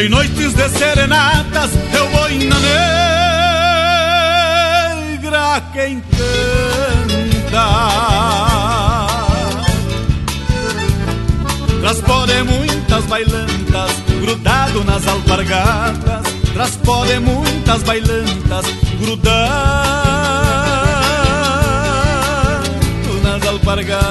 Em noites de serenatas eu boina negra quem canta. Transpode muitas bailantas grudado nas alpargatas Transpode muitas bailantas grudado nas alpargatas.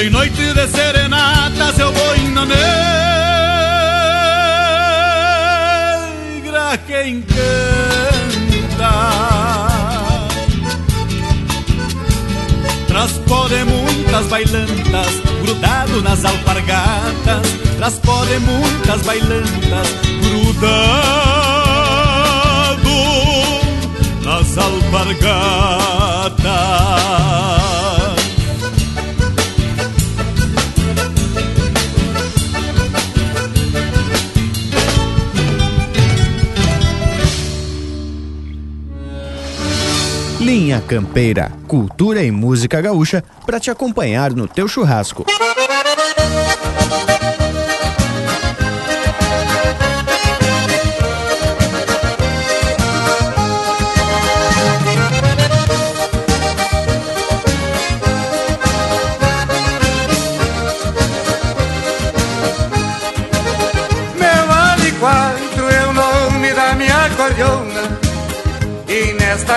Em noite de serenatas eu vou na negra quem canta. Transpode muitas bailantas grudado nas alpargatas Transpode muitas bailantas grudado nas alpargatas Linha Campeira, cultura e música gaúcha para te acompanhar no teu churrasco.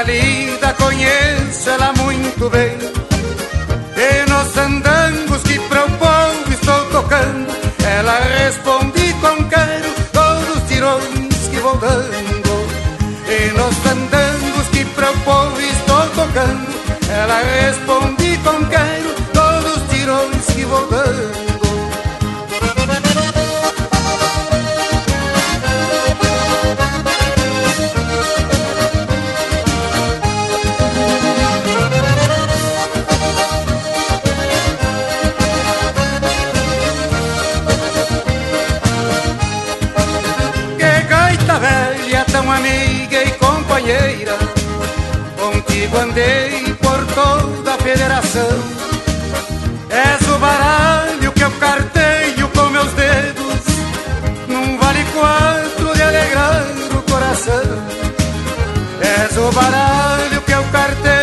E nesta lida conheço ela muito bem. E nos andangos que para o povo estou tocando. Ela responde com quero todos os tirões que vou dando. E nos andangos que para o povo estou tocando. Ela responde companheira Contigo andei por toda a federação És o baralho que eu carteio com meus dedos quatro de alegrar o coração. És o baralho que eu carteio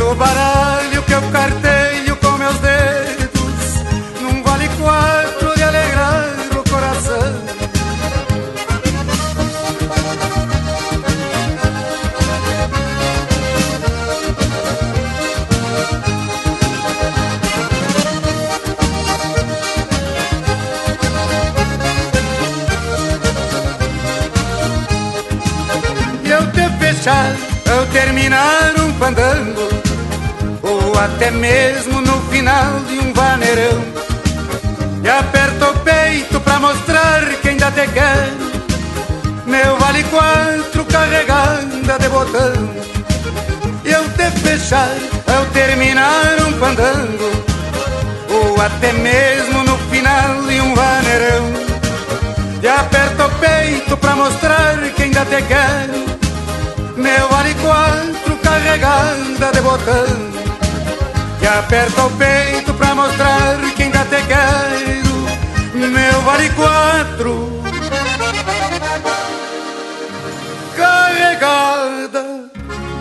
O baralho que eu carteio com meus dedos. Num vale quatro de alegrar o coração. Eu terminar um fandango Ou até mesmo no final de um vaneirão. E aperto o peito pra mostrar que ainda te quero. Meu vale quatro carregada de botão. E eu te fechar, ao terminar um fandango Ou até mesmo no final de um vaneirão. E aperto o peito pra mostrar que ainda te quero. Meu vale quatro carregada de botão E aperto o peito pra mostrar que ainda te quero Meu vale quatro. Carregada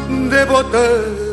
de botão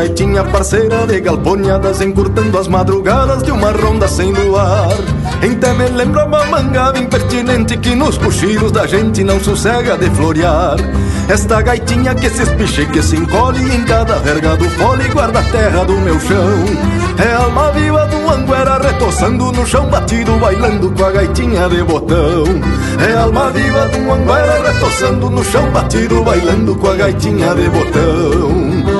Gaitinha parceira de galponhadas encurtando as madrugadas de uma ronda sem luar. Então me lembra uma mangada impertinente que nos cochilos da gente não sossega de florear. Esta gaitinha que se espicha e que se encolhe em cada verga do fole guarda a terra do meu chão. É alma viva do anguera retoçando no chão batido, bailando com a gaitinha de botão. É alma viva do anguera retoçando no chão batido, bailando com a gaitinha de botão.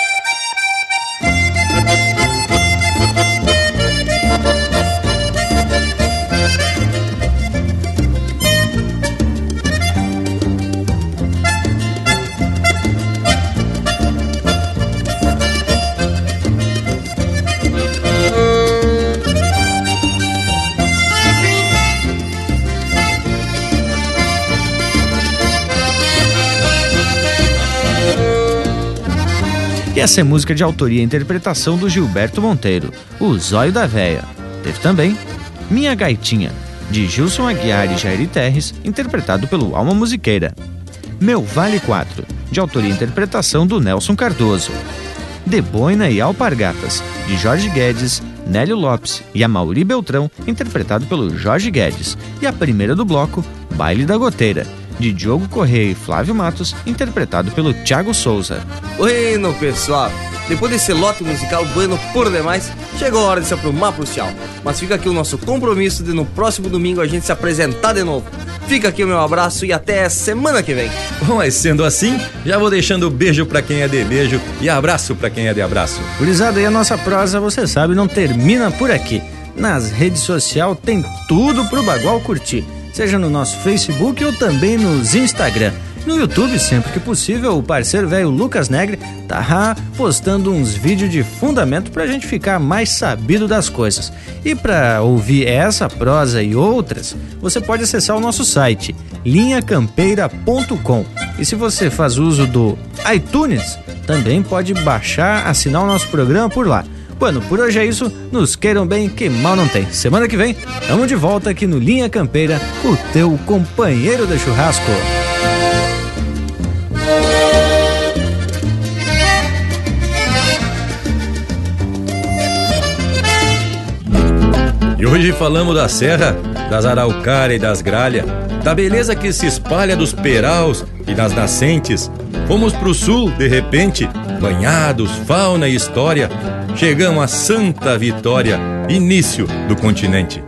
Essa é música de autoria e interpretação do Gilberto Monteiro, O Zóio da Véia. Teve também Minha Gaitinha, de Gilson Aguiar e Jair Terres, interpretado pelo Alma Musiqueira. Meu Vale 4, de autoria e interpretação do Nelson Cardoso. De Boina e Alpargatas, de Jorge Guedes, Nélio Lopes e Amauri Beltrão, interpretado pelo Jorge Guedes. E a primeira do bloco, Baile da Goteira, de Diogo Correia e Flávio Matos, interpretado pelo Thiago Souza. Bueno, pessoal, depois desse lote musical bueno por demais, chegou a hora de se aprumar pro tchau. Mas fica aqui o nosso compromisso de no próximo domingo a gente se apresentar de novo. Fica aqui o meu abraço e até semana que vem. Bom, mas sendo assim, já vou deixando beijo para quem é de beijo e abraço para quem é de abraço. Gurizada, e a nossa prosa, você sabe, não termina por aqui. Nas redes sociais tem tudo pro Bagual curtir seja no nosso Facebook ou também nos Instagram. No YouTube, sempre que possível, o parceiro velho Lucas Negre tá postando uns vídeos de fundamento pra gente ficar mais sabido das coisas. E para ouvir essa prosa e outras, você pode acessar o nosso site linhacampeira.com. E se você faz uso do iTunes, também pode baixar, assinar o nosso programa por lá. Bueno, por hoje é isso. Nos queiram bem, que mal não tem. Semana que vem, estamos de volta aqui no Linha Campeira, o teu companheiro de churrasco. E hoje falamos da serra, das araucárias e das gralhas, da beleza que se espalha dos peraus e das nascentes. Fomos pro sul, de repente, banhados, fauna e história, chegamos a Santa Vitória, início do continente.